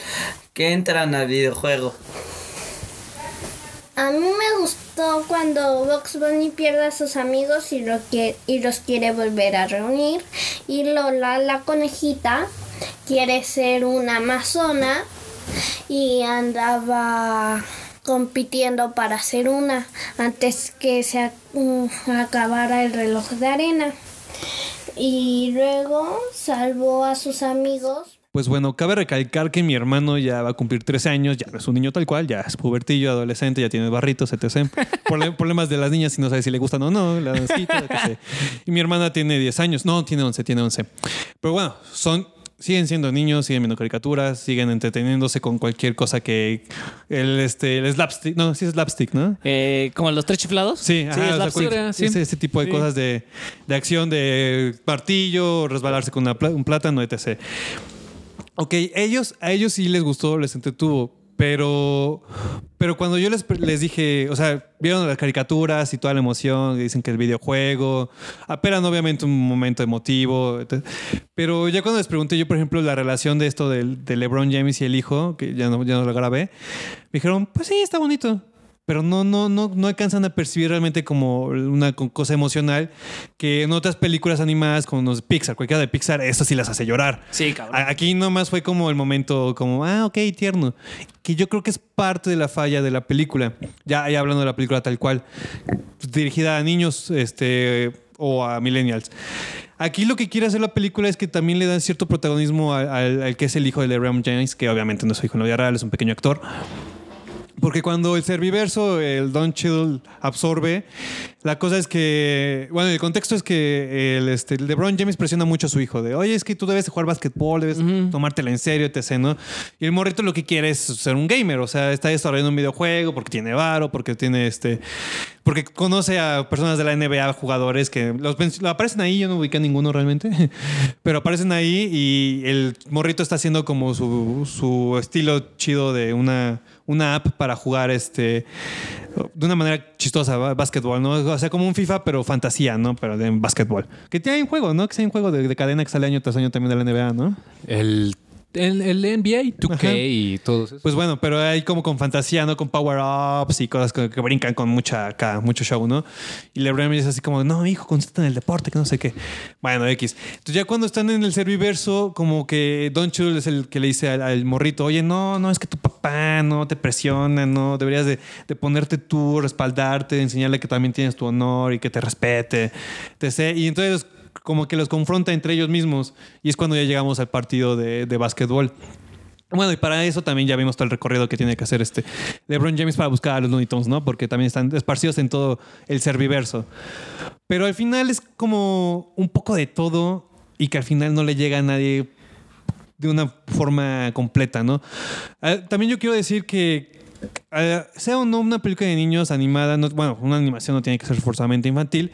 que entran al videojuego. A mí me gustó cuando Box Bunny pierde a sus amigos y, lo y los quiere volver a reunir. Y Lola, la conejita, quiere ser una amazona y andaba compitiendo para ser una antes que se mm, acabara el reloj de arena. Y luego salvó a sus amigos Pues bueno, cabe recalcar que mi hermano ya va a cumplir 13 años, ya no es un niño tal cual, ya es pubertillo, adolescente, ya tiene barritos, etc. Problemas de las niñas si no sabe si le gustan o no, la dancita, etc. Y mi hermana tiene 10 años, no, tiene 11, tiene 11. Pero bueno, son... Siguen siendo niños, siguen viendo caricaturas, siguen entreteniéndose con cualquier cosa que el, este, el slapstick, no, sí es slapstick, ¿no? Eh, como los tres chiflados. Sí, ajá, o sea, slapstick. cual- ese, ese tipo de cosas de, de acción, de martillo, resbalarse con una un plátano, etc. Ok, ellos, a ellos sí les gustó, les entretuvo, pero, pero cuando yo les, les dije, o sea, vieron las caricaturas y toda la emoción, dicen que el videojuego, apelan obviamente un momento emotivo, etc. pero ya cuando les pregunté yo, por ejemplo, la relación de esto del- de, LeBron James y el hijo, que ya no, ya no lo grabé, me dijeron, pues sí, está bonito. Pero no, no, no, no alcanzan a percibir realmente como una co- cosa emocional que en otras películas animadas como los Pixar, cualquiera de Pixar, eso sí las hace llorar. Sí, cabrón. A- Aquí nomás fue como el momento como, ah, ok, tierno. Que yo creo que es parte de la falla de la película. Ya, ya hablando de la película tal cual, dirigida a niños este, o a millennials. Aquí lo que quiere hacer la película es que también le dan cierto protagonismo al, al- al que es el hijo de LeBron James, que obviamente no es su hijo en la vida real, es un pequeño actor. Porque cuando el serviverso, el Don Chill, absorbe, la cosa es que, bueno, el contexto es que el, este, el LeBron James presiona mucho a su hijo de, oye, es que tú debes jugar básquetbol, debes tomártela en serio, etc., ¿no? Y el morrito lo que quiere es ser un gamer, o sea, está desarrollando un videojuego porque tiene varo, porque tiene este, porque conoce a personas de la NBA, jugadores que los aparecen ahí, yo no ubiqué a ninguno realmente, pero aparecen ahí y el morrito está haciendo como su, su estilo chido de una, una app para jugar este de una manera chistosa, básquetbol, ¿no? O sea, como un FIFA, pero fantasía, ¿no? Pero de básquetbol. Que tiene un juego, ¿no? Que sea un juego de, de cadena que sale año tras año también de la NBA, ¿no? El, el, el NBA, 2K Ajá. y todo eso. Pues bueno, pero hay como con fantasía, ¿no? Con power-ups y cosas que, que brincan con mucha acá, mucho show, ¿no? Y LeBron es así como, no, hijo, concéntrate en el deporte, que no sé qué. Bueno, X. Entonces ya cuando están en el serviverso, como que Don Chul es el que le dice al, al morrito, oye, no, no, es que tu papá no te presiona, no, deberías de, de ponerte tú, respaldarte, enseñarle que también tienes tu honor y que te respete, etc. Y entonces como que los confronta entre ellos mismos y es cuando ya llegamos al partido de, de básquetbol. Bueno, y para eso también ya vimos todo el recorrido que tiene que hacer este LeBron James para buscar a los Looney Tunes, ¿no? Porque también están esparcidos en todo el serviverso. Pero al final es como un poco de todo y que al final no le llega a nadie de una forma completa, ¿no? Ah, también yo quiero decir que ah, sea o no una película de niños animada, no- bueno, una animación no tiene que ser forzadamente infantil,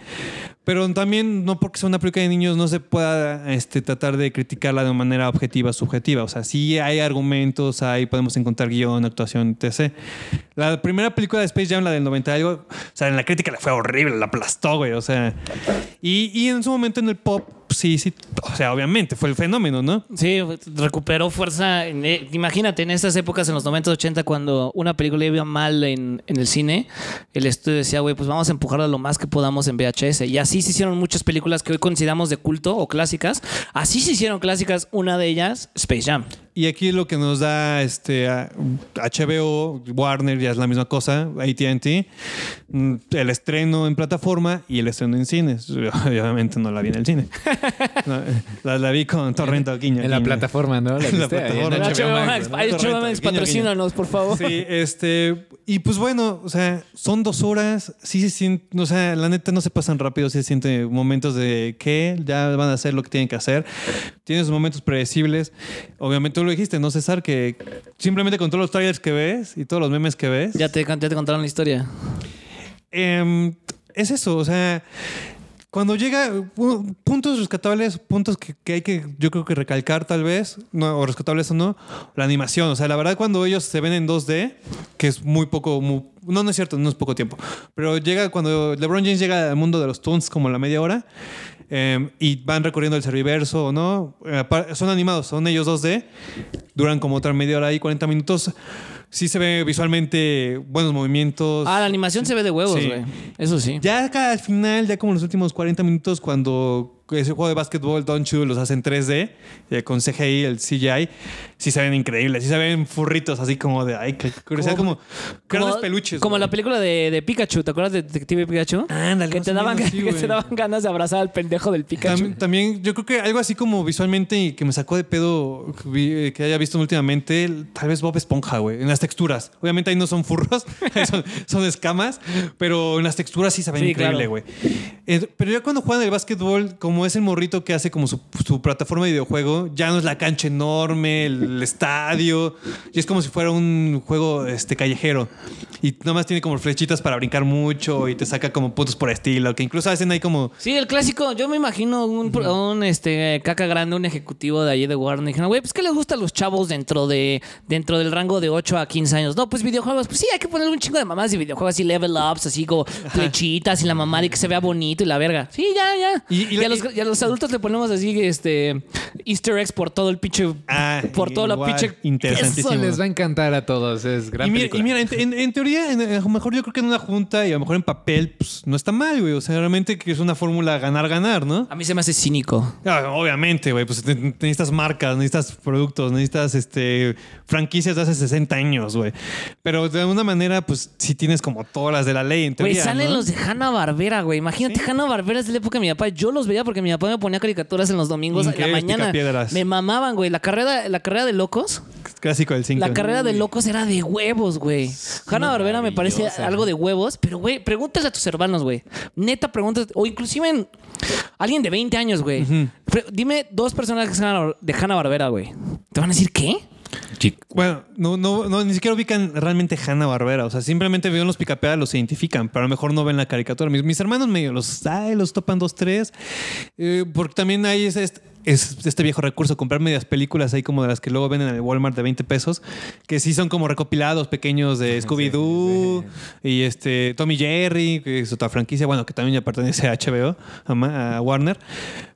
pero también no porque sea una película de niños no se pueda este, tratar de criticarla de manera objetiva, subjetiva. O sea, sí hay argumentos, hay, podemos encontrar guion, actuación, etc. La primera película de Space Jam, la del 90 y algo, o sea, en la crítica le fue horrible, la aplastó, güey. O sea, y, y en su momento en el pop, sí, sí, o sea, obviamente fue el fenómeno, ¿no? Sí, recuperó fuerza. eh, imagínate, en estas épocas, en los 90, 80, cuando una película iba mal en, en el cine, el estudio decía, güey, pues vamos a empujarla lo más que podamos en VHS. Y así se hicieron muchas películas que hoy consideramos de culto o clásicas. Así se hicieron clásicas, una de ellas, Space Jam. Y aquí lo que nos da este HBO, Warner, ya es la misma cosa, ATT, mm, el estreno en plataforma y el estreno en cines. Obviamente no la vi en el cine. No, la, la vi con Torrento Guiño. En la plataforma, ¿no? En la ahí plataforma. en HBO HBO Max, patrocínanos, por favor. Sí, este. Y pues bueno, o sea, son dos horas. Sí se siente. O sea, la neta no se pasan rápido. Sí se siente momentos de que ya van a hacer lo que tienen que hacer. Tiene sus momentos predecibles. Obviamente tú lo dijiste, ¿no, César? Que simplemente con todos los trailers que ves y todos los memes que ves. Ya te, ya te contaron la historia. em, es eso, o sea. Cuando llega pu- puntos rescatables, puntos que, que hay que, yo creo que recalcar tal vez, no, o rescatables o no, la animación. O sea, la verdad cuando ellos se ven en 2D, que es muy poco, no, no es cierto, no es poco tiempo, pero llega cuando LeBron James llega al mundo de los Toons como a la media hora eh, y van recorriendo el serviverso o no, eh, son animados, son ellos 2D, duran como otra media hora y 40 minutos. Sí se ve visualmente buenos movimientos. Ah, la animación se ve de huevos, Sí. güey. Eso sí. Ya acá al final, ya como los últimos 40 minutos, cuando ese juego de básquetbol, Don Chu, los hacen 3D, eh, con CGI, el CGI, sí se ven increíbles, sí se ven furritos, así como de, ay, qué curiosidad, como, grandes peluches. Como güey. la película de, de Pikachu, ¿te acuerdas de Detective Pikachu? Ándale, que te daban, menos, sí, que te daban ganas de abrazar al pendejo del Pikachu. Tam- también, yo creo que algo así como visualmente y que me sacó de pedo que eh, que haya visto últimamente, tal vez Bob Esponja, güey, en las texturas. Obviamente ahí no son furros, son, son escamas, pero en las texturas sí se ven Sí, increíble, claro. güey. Eh, pero ya cuando juegan el básquetbol, como es el morrito que hace como su, su plataforma de videojuego, ya no es la cancha enorme, el, estadio, y es como si fuera un juego este, callejero. Y nada más tiene como flechitas para brincar mucho y te saca como puntos por estilo, que incluso hacen ahí como... Sí, el clásico, yo me imagino un, un, este caca grande, un ejecutivo de allí de Warner. Dijeron, güey, pues ¿qué les gusta a los chavos dentro de dentro del rango de 8 a 15 años? No, pues videojuegos, pues sí, hay que ponerle un chingo de mamás y videojuegos así, level ups, así como flechitas y la mamá y que se vea bonito y la verga. Sí, ya, ya. Y- Y, y a, los, y a los adultos le ponemos así, este, easter eggs por todo el pinche, Ah, por toda la pinche... interesantísimo. Eso les va a encantar a todos. Es gran Y mira, película. y mira, en, en- en teoría en- a lo mejor yo creo que en una junta y a lo mejor en papel, pues no está mal, güey. O sea, realmente que es una fórmula ganar-ganar, ¿no? A mí se me hace cínico. Ah, obviamente, güey, pues te- te- necesitas marcas, necesitas productos, necesitas este franquicias de hace 60 años, güey. Pero de alguna manera, pues sí tienes como todas las de la ley, en Güey, teoría, salen ¿no? los de Hanna Barbera, güey. Imagínate, Hanna Barbera es de la época de mi papá. Yo los veía porque mi papá me ponía caricaturas en los domingos a la Increíbles mañana. Me mamaban, güey. La carrera, la carrera de locos. Clásico del 5. La carrera de locos era de huevos, güey. Hanna Barbera me parece algo de huevos, pero güey, pregúntale a tus hermanos, güey. Neta, pregúntale. O inclusive en alguien de 20 años, güey. Dime dos personajes de Hanna Barbera, güey. ¿Te van a decir qué? Chic. Bueno, no, no, no, ni siquiera ubican realmente Hanna Barbera. O sea, simplemente ven los picaperas, los identifican, pero a lo mejor no ven la caricatura. Mis, mis hermanos medio los, ay, los topan dos, tres. Eh, porque también hay ese- este, es este viejo recurso, comprar medias películas ahí como de las que luego venden en el Walmart de 20 pesos, que sí son como recopilados pequeños de Scooby-Doo y este Tommy Jerry, que es otra franquicia, bueno, que también ya pertenece a HBO, a Warner.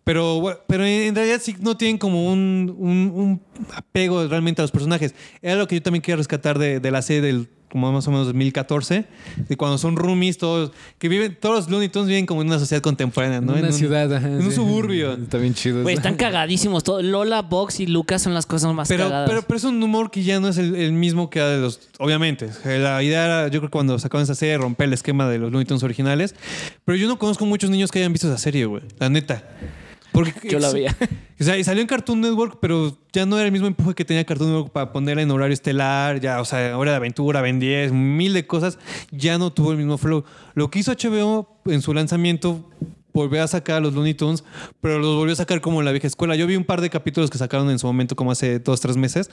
Pero, pero en realidad sí no tienen como un, un- un apego realmente a los personajes. Era lo que yo también quería rescatar de, de la serie del como más o menos 2014, de cuando son roomies, todos, que viven, todos los Looney Tunes viven como en una sociedad contemporánea, ¿no? En una un- ciudad. ajá, En un sí. suburbio. Está bien chido. Güey, están cagadísimos. Todo. Lola, Box y Lucas son las cosas más Pero, cagadas. pero, pero es un humor que ya no es el, el mismo que de los. Obviamente. La idea era, yo creo que cuando sacaron esa serie, romper el esquema de los Looney Tunes originales. Pero yo no conozco muchos niños que hayan visto esa serie, güey. La neta. Porque, Yo la veía. O sea, y salió en Cartoon Network, pero ya no era el mismo empuje que tenía Cartoon Network para ponerla en horario estelar, ya, o sea, hora de aventura, Ben 10, mil de cosas. Ya no tuvo el mismo flow. Lo que hizo HBO en su lanzamiento volvió a sacar los Looney Tunes, pero los volvió a sacar como en la vieja escuela. Yo vi un par de capítulos que sacaron en su momento, como hace dos, tres meses,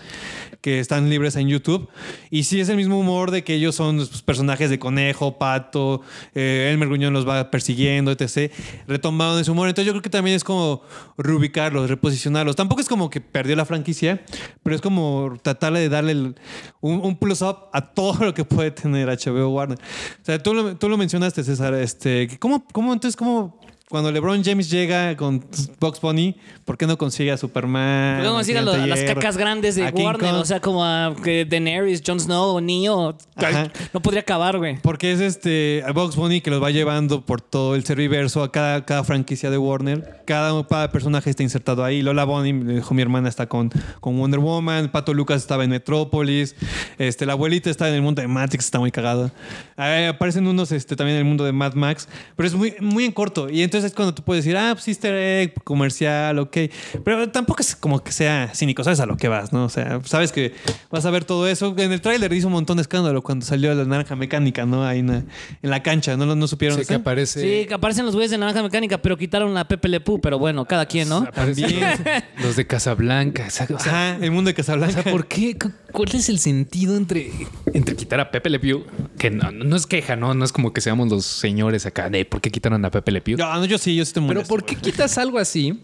que están libres en YouTube. Y sí es el mismo humor de que ellos son pues, personajes de conejo, pato, eh, Elmer Gruñón los va persiguiendo, etc. Retomaron ese humor. Entonces yo creo que también es como reubicarlos, reposicionarlos. Tampoco es como que perdió la franquicia, pero es como tratarle de darle un, un plus up a todo lo que puede tener HBO Warner. O sea, tú lo, tú lo mencionaste, César. Este, ¿cómo, ¿Cómo entonces, cómo cuando LeBron James llega con Box Bunny, ¿por qué no consigue a Superman? Luego a me sigan lo- Gigante las cacas grandes de a Warner, Kong? o sea, como a que Daenerys, Jon Snow, Neo. Ajá. No podría acabar, güey. Porque es este a Box Bunny que los va llevando por todo el serviverso a cada, cada franquicia de Warner. Cada, cada personaje está insertado ahí. Lola Bunny, dijo mi hermana, está con, con Wonder Woman. Pato Lucas estaba en Metrópolis. Este, la abuelita está en el mundo de Matrix, está muy cagada. Aparecen unos este, también en el mundo de Mad Max. Pero es muy, muy en corto. Y entonces es cuando tú puedes decir, ah, pues easter egg, comercial, ok. Pero tampoco es como que sea cínico, sabes a lo que vas, ¿no? O sea, sabes que vas a ver todo eso. En el tráiler hizo un montón de escándalo cuando salió la naranja mecánica, ¿no? Ahí en la, en la cancha, ¿no? No supieron. Sí, que aparece. Sí, que aparecen los güeyes de Naranja Mecánica, pero quitaron a Pepe Le Pew, pero bueno, cada quien, ¿no? Aparecen los, los de Casablanca. O sea, o sea, Ajá, el mundo de o Casablanca. sea, ¿por qué? ¿Cu- ¿Cuál es el sentido entre, entre quitar a Pepe Le Pew? Que no, no es queja, ¿no? No es como que seamos los señores acá de por qué quitaron a Pepe Le Pew. No, no, yo sí, yo sí estoy Pero molesto, ¿por qué güey. quitas algo así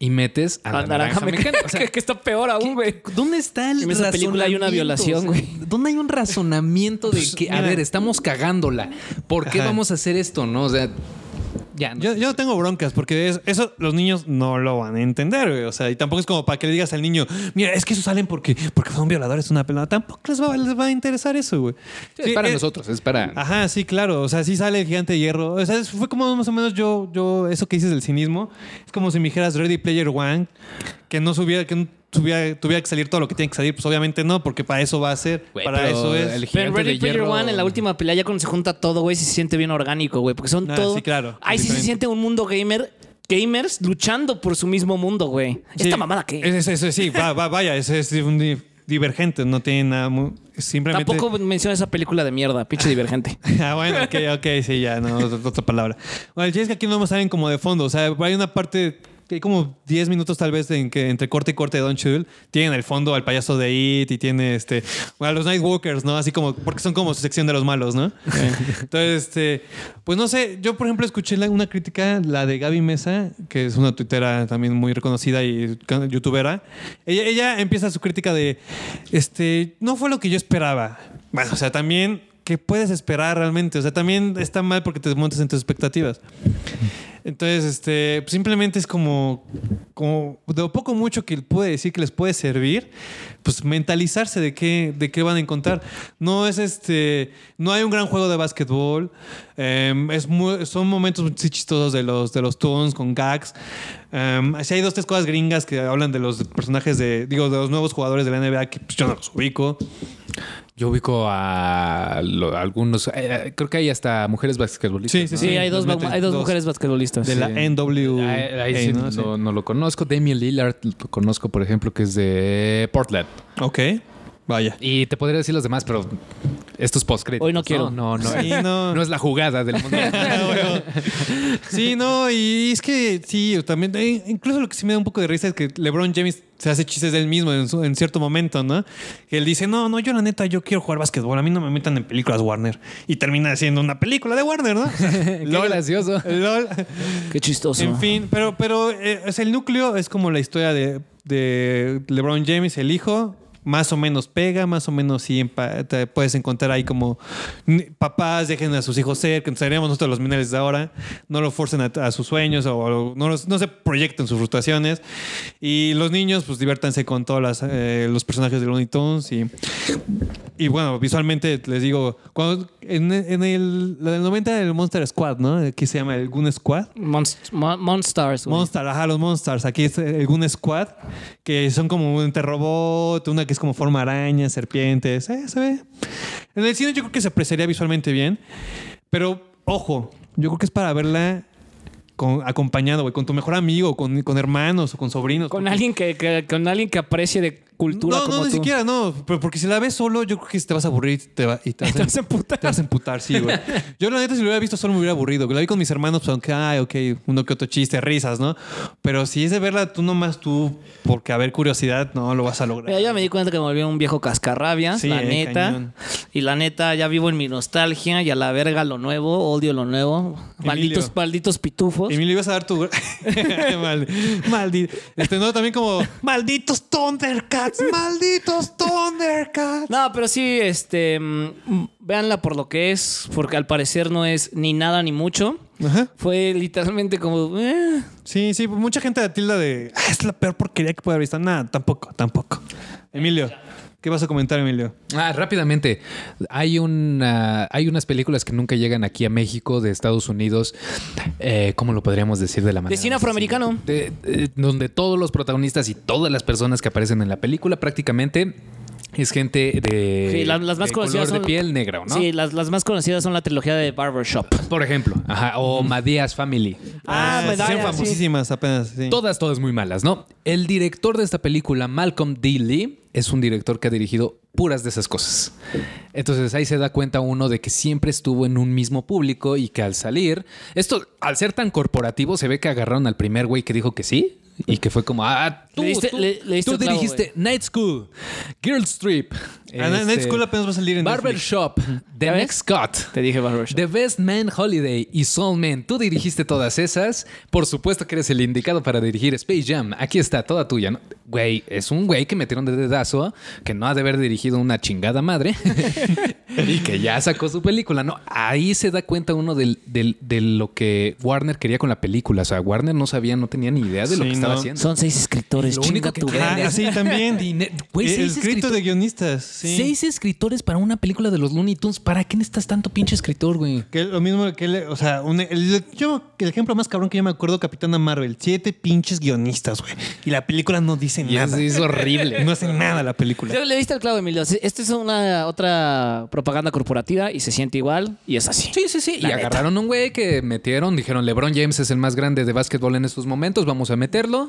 y metes a la Naranja Mecánica, O sea, que está peor aún, güey. ¿Dónde está el En esa película hay una violación, güey. ¿Dónde hay un razonamiento de Pues, que, a mira. ver, estamos cagándola? ¿Por qué Ajá. vamos a hacer esto? No, o sea, ya. No Yo, no tengo broncas porque es- eso los niños no lo van a entender, güey. O sea, y tampoco es como para que le digas al niño, mira, es que eso salen porque, porque son violadores, es una pelada. Tampoco les va, les va a interesar eso, güey. Sí, es para eh, nosotros, es para. Ajá, sí, claro. O sea, sí sale el gigante de hierro. O sea, es- fue como más o menos yo, yo, eso que dices del cinismo. Es como si me dijeras Ready Player One, que no subiera, que tuviera, tuviera que salir todo lo que tiene que salir. Pues obviamente no, porque para eso va a ser. Güey, para pero eso es. el Pero en Ready Player hierro- One, en la última pelea, ya cuando se junta todo, güey, sí se siente bien orgánico, güey. Porque son Ah, todo. sí, claro. Ahí sí se siente un mundo gamer. Gamers luchando por su mismo mundo, güey. Sí. ¿Esta mamada qué? Es, es- es- sí, va, va, vaya, es, es divergente, no tiene nada muy. Simplemente. Tampoco menciona esa película de mierda, pinche divergente. ah, bueno, ok, ok, sí, ya, no, otra, otra palabra. Bueno, el chiste es que aquí no nos salen como de fondo, o sea, hay una parte que hay como 10 minutos tal vez en que entre corte y corte de Don Cheadle tienen el fondo al payaso de It y tiene este a los Nightwalkers, ¿no? Así como porque son como su sección de los malos, ¿no? Entonces, este, pues no sé, yo por ejemplo escuché una crítica, la de Gaby Mesa, que es una tuitera también muy reconocida y youtubera. Ella, ella empieza su crítica de, este, no fue lo que yo esperaba. Bueno, o sea, también ¿qué puedes esperar realmente? O sea, también está mal porque te montas en tus expectativas. Entonces, este, pues, simplemente es como, como de lo poco mucho que puede decir que les puede servir, pues mentalizarse de qué, de qué van a encontrar. No es este, no hay un gran juego de básquetbol, em, es son momentos muy chistosos de los, de los Toons con gags. Em, sí hay dos, tres cosas gringas que hablan de los personajes de, digo, de los nuevos jugadores de la NBA que pues, yo no los ubico. Yo ubico a lo- algunos, eh, creo que hay hasta mujeres basquetbolistas. Sí, sí, ¿no? Sí, hay dos, los meten hay dos dos. mujeres basquetbolistas. De la. NWA. Ahí, ahí sí ¿no? no, Sí. no lo conozco. Damien Lillard lo conozco, por ejemplo, que es de Portland. Ok, vaya. Y te podría decir los demás, pero estos post Hoy no quiero. No, no, Sí, no. no es la jugada del mundo. Sí, no, y es que sí, también, eh, incluso lo que sí me da un poco de risa es que LeBron James se hace chistes de él mismo en, su- en cierto momento, ¿no? Que él dice, no, no, yo la neta, yo quiero jugar básquetbol, a mí no me metan en películas Warner. Y termina haciendo una película de Warner, ¿no? Qué gracioso. LOL. Qué chistoso. En fin, pero, pero eh, o sea, el núcleo es como la historia de, de LeBron James, el hijo. Más o menos pega, más o menos sí te puedes encontrar ahí como papás dejen a sus hijos ser, que seríamos nosotros los mineros de ahora, no lo forcen a, a sus sueños o no, los- no se proyecten sus frustraciones. Y los niños, pues diviértanse con todos eh, los personajes de Looney Tunes y y bueno, visualmente les digo, cuando en, en el, la del 90 el Monster Squad, ¿no? Aquí se llama el Goon Squad. Monst- Mon- Monstars. güey. Monster, ajá, los Monsters. Aquí es el Goon Squad, que son como un robot, una que es como forma araña, serpientes. Eh, se ve. En el cine yo creo que se apreciaría visualmente bien, pero ojo, yo creo que es para verla con, acompañado, güey, con tu mejor amigo, con, con hermanos o con sobrinos. Con porque- alguien que, que- con alguien que aprecie de cultura no, como no, ni tú. siquiera, no. Pero porque si la ves solo, yo creo que te vas a aburrir te va- y te vas, Te vas a emputar. Te vas a emputar, sí, güey. Yo, la neta, si lo hubiera visto solo me hubiera aburrido. La vi con mis hermanos, pues, aunque, ay, ok, uno que otro chiste, risas, ¿no? Pero si es de verla tú nomás tú, porque a ver curiosidad, no lo vas a lograr. Mira, ya me di cuenta que me volví un viejo cascarrabias, Sí, la eh, neta. cañón. Y la neta, ya vivo en mi nostalgia y a la verga lo nuevo, odio lo nuevo. Malditos, malditos pitufos. Emilio, ibas a dar tu. Mal- Maldito. Este, no, también como. Malditos Thundercats, malditos Thundercats. No, pero sí, este, mm, véanla por lo que es, porque al parecer no es ni nada ni mucho. Ajá. Fue literalmente como, eh, Sí, sí, mucha gente la tilda de. "Ah, es la peor porquería que puede haber visto. Nada, tampoco, tampoco. Emilio, ¿qué vas a comentar, Emilio? Ah, rápidamente. Hay una, hay unas películas que nunca llegan aquí a México de Estados Unidos. Eh, ¿Cómo lo podríamos decir de la manera? cine más afroamericano. De- eh, donde todos los protagonistas y todas las personas que aparecen en la película prácticamente es gente de, sí, la- las más de conocidas color son- de piel negro, ¿no? Sí, las, las más conocidas son la trilogía de Barbershop. Por ejemplo, ajá, o Madea's Family. Ah, medalla, hicieron sí. famosísimas apenas. Sí. Todas, todas muy malas, ¿no? El director de esta película, Malcolm D. Lee, es un director que ha dirigido puras de esas cosas. Entonces ahí se da cuenta uno de que siempre estuvo en un mismo público y que al salir, esto al ser tan corporativo, se ve que agarraron al primer güey que dijo que sí. Y que fue como, ah, tú, Le diste- tú, le- le diste tú el clavo, dirigiste Night School, Girls Trip, Ah, Night este, School apenas va a salir en. Barbershop, The. Next Cut. Te dije Barbershop. The Best Man Holiday y Soul Man. Tú dirigiste todas esas. Por supuesto que eres el indicado para dirigir Space Jam. Aquí está, toda tuya. ¿no? Güey, es un güey que metieron de dedazo, que no ha de haber dirigido una chingada madre y que ya sacó su película. No, ahí se da cuenta uno del, del- de lo que Warner quería con la película. O sea, Warner no sabía, no tenía ni idea de lo Sí, que estaba no. haciendo. Son seis escritores, Lo chinga único que verga. Ah, sí, también. Güey, el seis escrito de guionistas. Sí. Seis escritores para una película de los Looney Tunes. ¿Para qué necesitas tanto pinche escritor, güey? Que lo mismo que él, o sea, un- el, yo, el ejemplo más cabrón que yo me acuerdo, Capitana Marvel, siete pinches guionistas, güey. Y la película no dice Y nada. es horrible. No hace nada la película. Ya Le diste el clavo, Emilio. Esta es una otra propaganda corporativa y se siente igual y es así. Sí, sí, sí. Y neta. agarraron un güey que metieron, dijeron, LeBron James es el más grande de básquetbol en estos momentos, vamos a meterlo.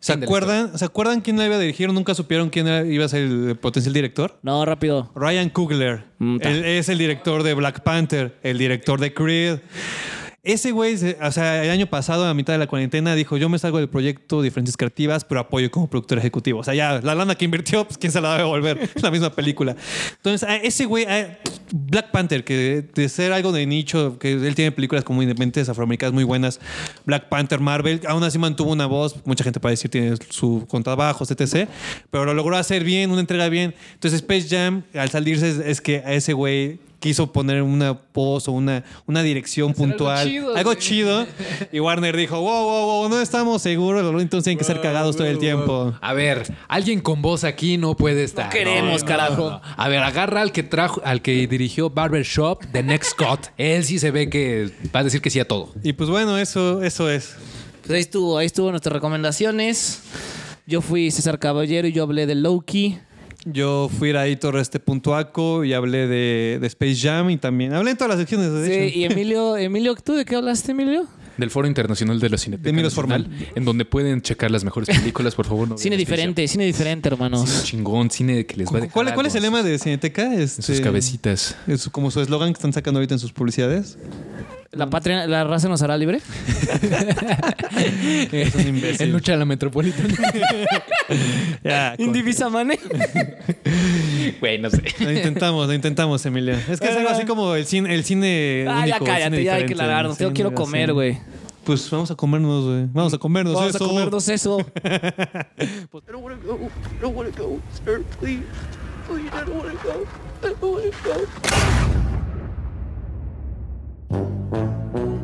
¿Se acuerdan, ¿Se acuerdan quién la iba a dirigir? ¿Nunca supieron quién era- iba a ser el potencial director? No, rápido. Ryan Coogler. Mm. Él es el director de Black Panther, el director de Creed. Ese güey, o sea, el año pasado, a mitad de la cuarentena, dijo: Yo me salgo del proyecto Diferencias Creativas, pero apoyo como productor ejecutivo. O sea, ya la lana que invirtió, pues quién se la va a devolver. La misma película. Entonces, a ese güey, Black Panther, que de ser algo de nicho, que él tiene películas como independientes afroamericanas muy buenas. Black Panther, Marvel, aún así mantuvo una voz. Mucha gente puede decir tiene su contrabajos, etc. Pero lo logró hacer bien, una entrega bien. Entonces, Space Jam, al salirse, es, es que a ese güey quiso poner una voz o una, una dirección puntual, chido, algo chido. Y Warner dijo, wow, wow, wow, no estamos seguros, los Looney Tunes tienen que ser cagados todo el tiempo. A ver, alguien con voz aquí no puede estar. No queremos, carajo. A ver, agarra al que trajo, al que dirigió Barbershop, The Next Scott. Él sí se ve que va a decir que sí a todo. Y pues bueno, eso, eso es. Pues ahí estuvo, ahí estuvo nuestras recomendaciones. Yo fui César Caballero y yo hablé de Loki. Yo fui a Torres este Puntuaco y hablé de, de Space Jam y también hablé en todas las secciones, de Sí, hecho. y Emilio, Emilio, ¿tú de qué hablaste, Emilio? Del Foro Internacional de la Cineteca De Nacional, en donde pueden checar las mejores películas, por favor. No Cine diferente, cine diferente, hermanos. Cine chingón, cine que les va a dejar ¿Cuál, cuál es el lema de Cineteca? en Este, sus cabecitas? Es como su eslogan que están sacando ahorita en sus publicidades. ¿La patria, la raza nos hará libre? Es un imbécil. En lucha a la metropolitana. Ya, Indivisa Mane. Güey, no sé. Lo intentamos, lo intentamos, Emilia. Es que es algo así como el cine, el cine Ah, ya único, el cállate, cine ya hay que largarnos. Sí, Yo quiero comer, güey. Pues vamos a comernos, güey. Vamos a comernos Vamos a eso. comernos eso. I don't want to go. I don't want to go, sir. Please. Please, I don't want to go. I don't want to go. Thank you.